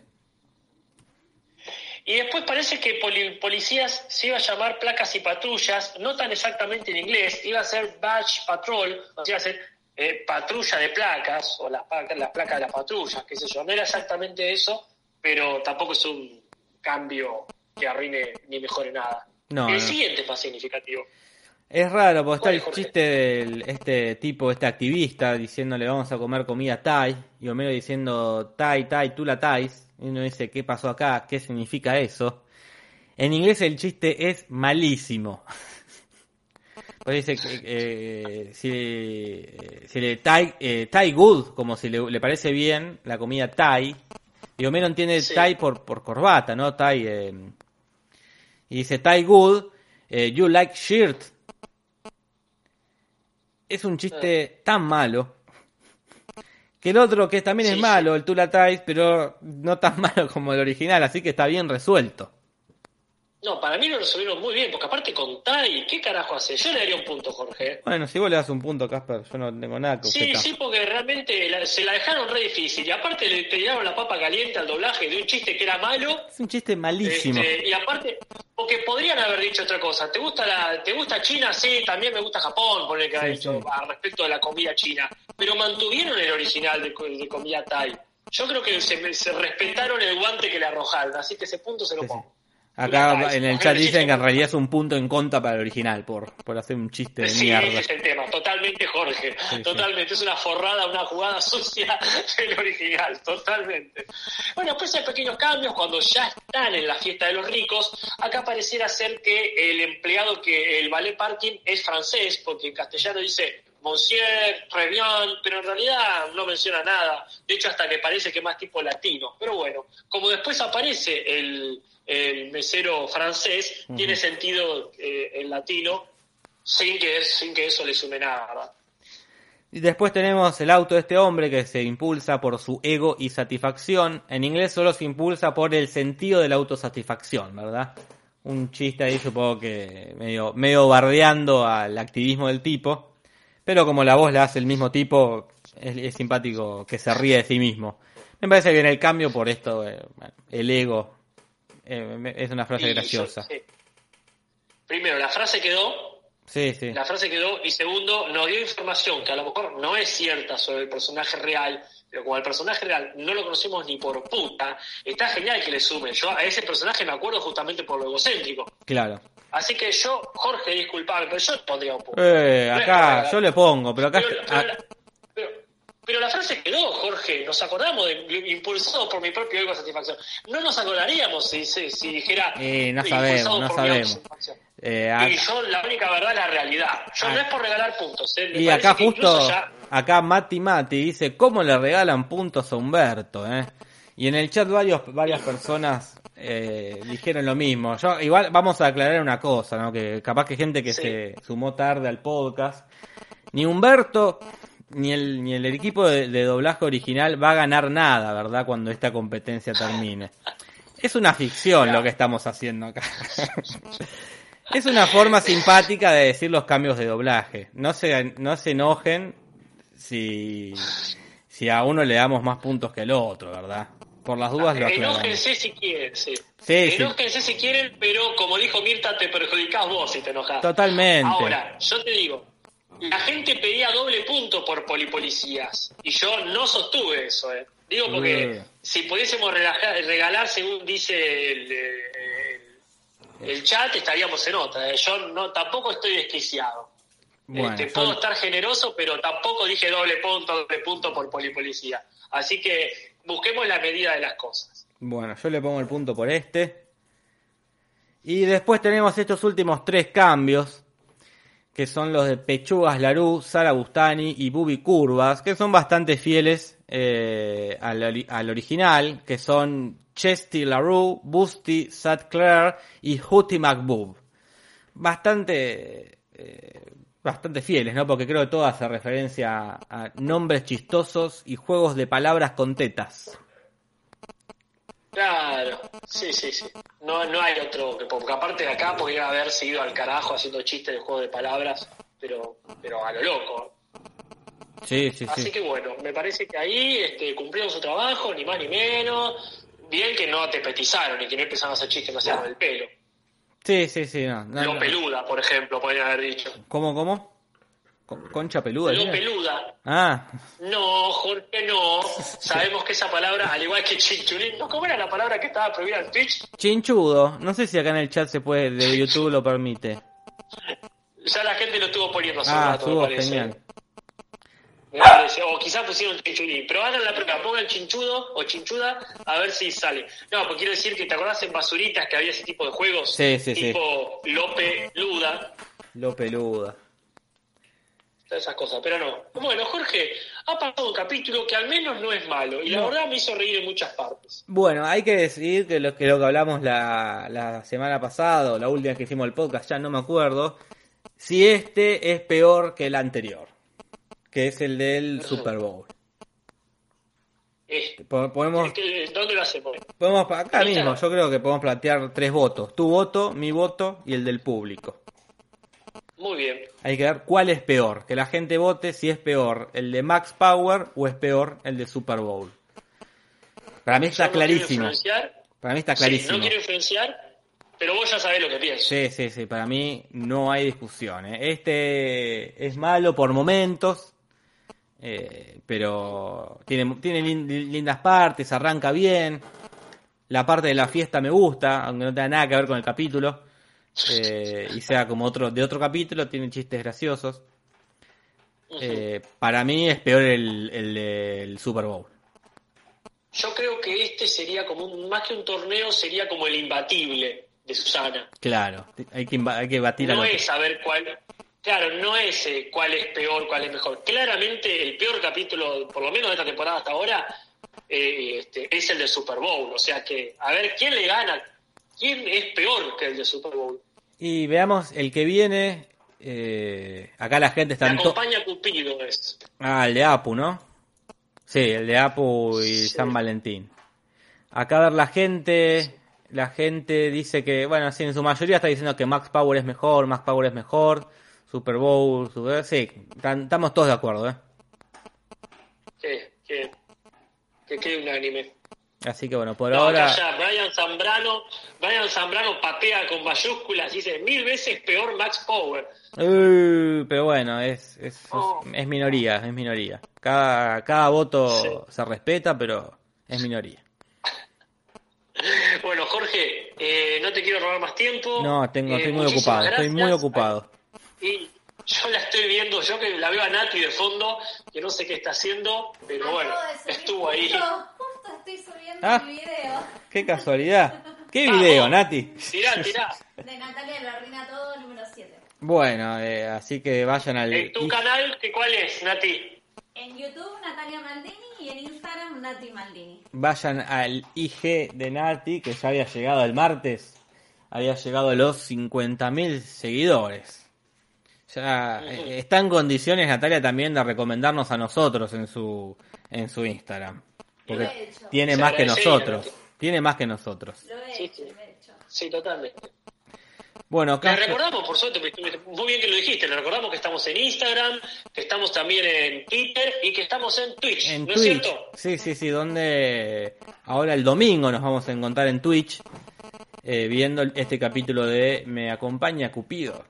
Y después parece que poli- policías se iba a llamar placas y patrullas, no tan exactamente en inglés, iba a ser badge patrol, o sea, iba a ser eh, patrulla de placas, o las, las placas de las patrullas, qué sé yo. No era exactamente eso, pero tampoco es un cambio que arruine ni mejore nada. No, el no. siguiente es más significativo. Es raro, porque está ¿Cuál, el Jorge? chiste de este tipo, este activista, diciéndole vamos a comer comida Thai, y Homero diciendo Thai, Thai, tú la Thais, uno dice, ¿qué pasó acá? ¿Qué significa eso? En inglés el chiste es malísimo. Pues dice eh, si, si le Thai, eh, Thai good, como si le, le parece bien la comida Thai, y Homero entiende Sí. Thai por, por corbata, ¿no? Thai, eh, y dice Thai good, eh, you like shirt, es un chiste tan malo que el otro que también Sí, es malo, el Tula Ties, pero no tan malo como el original, así que está bien resuelto. No, para mí lo resolvieron muy bien, porque aparte con Tai, ¿qué carajo hace? Yo le daría un punto, Jorge. Bueno, si vos le das un punto, Casper, yo no tengo nada que Sí, objetar. sí, porque realmente la- se la dejaron re difícil. Y aparte le tiraron la papa caliente al doblaje de un chiste que era malo. Es un chiste malísimo. Este, y aparte, porque podrían haber dicho otra cosa. ¿Te gusta la, te gusta China? Sí, también me gusta Japón, por el que ha dicho sí. a respecto de la comida china. Pero mantuvieron el original de, co- de comida Thai. Yo creo que se, se respetaron el guante que le arrojaron, así que ese punto se lo sí. pongo. Acá en el chat dicen que en realidad es un punto en contra para el original, por, por hacer un chiste de Sí, mierda. ese es el tema, totalmente Jorge, sí. totalmente, es una forrada, una jugada sucia del original, totalmente. Bueno, después hay pequeños cambios. Cuando ya están en la fiesta de los ricos, acá pareciera ser que el empleado que el ballet parking es francés, porque en castellano dice Monsieur, bien, pero en realidad no menciona nada, de hecho hasta que parece que más tipo latino, pero bueno, como después aparece el, el mesero francés, tiene sentido eh, en latino, sin que, sin que eso le sume nada, ¿verdad? Y después tenemos el auto de este hombre que se impulsa por su ego y satisfacción. En inglés solo se impulsa por el sentido de la autosatisfacción, ¿verdad? Un chiste ahí supongo que medio, medio bardeando al activismo del tipo. Pero como la voz la hace el mismo tipo, es, es simpático que se ríe de sí mismo. Me parece que viene el cambio por esto, eh, el ego. Eh, es una frase graciosa. sí. Primero, la frase quedó, Sí, sí. la frase quedó, y segundo, nos dio información que a lo mejor no es cierta sobre el personaje real, pero como el personaje real no lo conocemos ni por puta, está genial que le sumen. Yo a ese personaje me acuerdo justamente por lo egocéntrico. Claro. Así que yo, Jorge, disculpame, pero yo le pondría un punto. Eh, acá yo le pongo, pero acá... Pero, pero- pero la frase quedó, Jorge. Nos acordamos de impulsado por mi propio ego de satisfacción. No nos acordaríamos si, si, si dijera. Eh, no sabemos, no por mi sabemos. eh, acá- Y yo, la única verdad es la realidad. Yo Ah. no es por regalar puntos. ¿eh? Y acá justo, ya- acá Mati Mati dice, ¿cómo le regalan puntos a Humberto? eh? Y en el chat varios, varias personas eh, dijeron lo mismo. Yo igual vamos a aclarar una cosa, ¿no? Que capaz que gente que Sí. se sumó tarde al podcast, ni Humberto ni el, ni el equipo de, de doblaje original va a ganar nada, ¿verdad? Cuando esta competencia termine. Es una ficción lo que estamos haciendo acá. Es una forma simpática de decir los cambios de doblaje. No se, no se enojen si, si a uno le damos más puntos que al otro, ¿verdad? Por las dudas lo aclaramos. Enójense si quieren, sí. Sí, sí. Enójense si quieren, pero como dijo Mirta, te perjudicás vos si te enojas. Totalmente. Ahora, yo te digo, la gente pedía doble punto por polipolicías y yo no sostuve eso, ¿eh? Digo porque Uh. si pudiésemos relajar- regalar, según dice el, el, el chat, estaríamos en otra. ¿eh? Yo no tampoco estoy desquiciado. Bueno, Este, puedo estar generoso, pero tampoco dije doble punto, doble punto por polipolicía. Así que busquemos la medida de las cosas. Bueno, yo le pongo el punto por este. Y después tenemos estos últimos tres cambios, que son los de Pechugas Larú, Sara Bustani y Bubi Curvas, que son bastante fieles eh, al, ori- al original, que son Chesty Larue, Busty, Sad Claire y Hootie McBoob. Bastante, eh, bastante fieles, ¿no? Porque creo que todo hace referencia a nombres chistosos y juegos de palabras con tetas. Claro, sí, sí, sí. No, no hay otro que porque aparte de acá podría haber seguido al carajo haciendo chistes de juego de palabras, pero, pero a lo loco. Sí, sí, sí. Así que bueno, me parece que ahí este, cumplieron su trabajo, ni más ni menos. bien que no te petizaron y que no empezaron a hacer chistes hacían del pelo. Sí, sí, sí. No, no, Lo no. peluda, por ejemplo, podrían haber dicho. ¿Cómo, cómo? Con- Concha peluda. ¿sí? peluda. Ah, No, Jorge, no. Sabemos que esa palabra, al igual que chinchulín, ¿no? ¿Cómo era la palabra que estaba prohibida en Twitch? chinchudo. No sé si acá en el chat se puede, de YouTube lo permite. Ya la gente lo estuvo poniendo hace Ah, rato, me estuvo parece. genial. Me parece. O quizás pusieron chinchulín. Pero hagan la prueba, pongan chinchudo o chinchuda a ver si sale. No, porque quiero decir que te acordás en Basuritas que había ese tipo de juegos. Sí, sí, sí. tipo Lope Luda. Lo peluda. Todas esas cosas, pero no. Bueno, Jorge, ha pasado un capítulo que al menos no es malo y la No. verdad me hizo reír en muchas partes. Bueno, hay que decidir que lo que, lo que hablamos la, la semana pasada, o la última que hicimos el podcast, ya no me acuerdo, si este es peor que el anterior, que es el del Super Bowl. Eh, Po- Podemos, ¿qué- ¿Dónde lo hacemos? podemos acá mismo, yo creo que podemos plantear tres votos. Tu voto, mi voto y el del público. Muy bien. Hay que ver cuál es peor, que la gente vote si es peor el de Max Power o es peor el de Super Bowl. Para mí está no clarísimo. Para mí está Sí, clarísimo. no quiero influenciar, pero vos ya sabés lo que pienso. Sí, sí, sí, para mí no hay discusión. ¿eh? Este es malo por momentos, eh, pero tiene, tiene lin- lindas partes, arranca bien. La parte de la fiesta me gusta, aunque no tenga nada que ver con el capítulo. Eh, y sea como otro de otro capítulo, tiene chistes graciosos. Eh, para mí es peor el, el Super Bowl. Yo creo que este sería como un, más que un torneo, sería como el imbatible de Susana. Claro, hay que, hay que batir a No es saber cuál. Claro, no es eh, cuál es peor, cuál es mejor. Claramente el peor capítulo, por lo menos de esta temporada hasta ahora, eh, este, es el de Super Bowl. O sea que, a ver, ¿quién le gana? ¿Quién es peor que el de Super Bowl? Y veamos el que viene. eh, acá la gente está to- compañía Cupido es. Ah, el de Apu, ¿no? Sí, el de Apu y Sí. San Valentín. Acá a ver la gente, la gente dice que, bueno, sí, en su mayoría está diciendo que Max Power es mejor, Max Power es mejor, Super Bowl, Super... sí, tan- estamos todos de acuerdo, ¿eh? Que, que, que quede unánime. Así que bueno, por No, ahora... acá ya Brian Zambrano, Brian Zambrano patea con mayúsculas y dice mil veces peor Max Power. Uh, pero bueno, es, es, es- Oh. es minoría, es minoría. Cada, cada voto Sí. se respeta, pero es minoría. Bueno, Jorge, eh, no te quiero robar más tiempo. No, tengo, Eh, estoy muy muchísimas ocupado, estoy muy ocupado. Y yo la estoy viendo, yo que la veo a Nati de fondo, que no sé qué está haciendo, pero bueno, estuvo ahí. Justo estoy subiendo Ah. mi video Qué casualidad. ¿Qué video, Nati? Tirá, tirá. de Natalia lo arruina todo, número 7. Bueno, eh, así que vayan al... En tu canal, ¿qué cuál es, Nati? En YouTube, Natalia Maldini y en Instagram, Nati Maldini. Vayan al IG de Nati, que ya había llegado el martes. Había llegado a los 50.000 seguidores. Ya eh, está en condiciones Natalia también de recomendarnos a nosotros en su en su Instagram. Porque Lo he hecho. tiene más que nosotros. Tiene más que nosotros. Lo he Sí, hecho, sí. lo he hecho. Sí, totalmente. Bueno, Le recordamos, por suerte, muy bien que lo dijiste, le recordamos que estamos en Instagram, que estamos también en Twitter y que estamos en Twitch, en ¿no Twitch. es cierto? Sí, sí, sí, donde ahora el domingo nos vamos a encontrar en Twitch eh, viendo este capítulo de Me acompaña Cupido.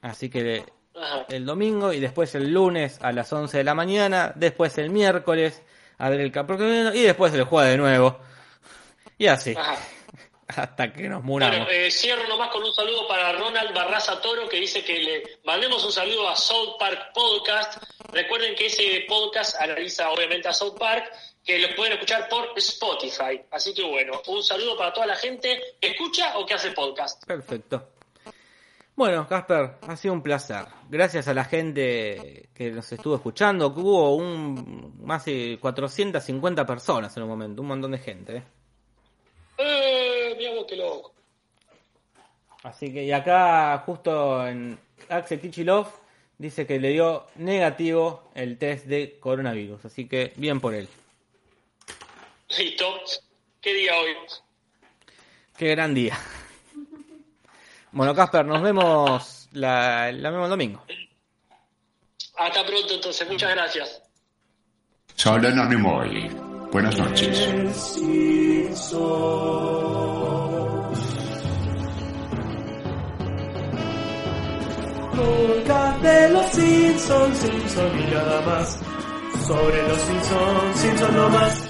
Así que Ajá. el domingo y después el lunes a las 11 de la mañana, después el miércoles a ver el capítulo y después el jueves de nuevo. Y así, Ajá. hasta que nos muramos. Bueno, eh, cierro nomás con un saludo para Ronald Barraza Toro que dice que le mandemos un saludo a South Park Podcast. Recuerden que ese podcast analiza obviamente a South Park, que lo pueden escuchar por Spotify. Así que bueno, un saludo para toda la gente que escucha o que hace podcast. Perfecto. Bueno, Casper, ha sido un placer. Gracias a la gente que nos estuvo escuchando, que hubo un más de 450 personas en un momento, un montón de gente. ¿eh? ¡Eh! Mira vos qué loco. Así que, y acá justo en Axel Tichilov dice que le dio negativo el test de coronavirus, así que bien por él. Listo. ¿Qué día hoy? Qué gran día. Bueno, Casper, nos vemos la, la vemos el domingo. Hasta pronto entonces, muchas gracias. Solo non ne muoio. Buenas noches. El Simpson. Podcast de los Simpsons, Simpson y nada más. Sobre los Simpsons, Simpson no más.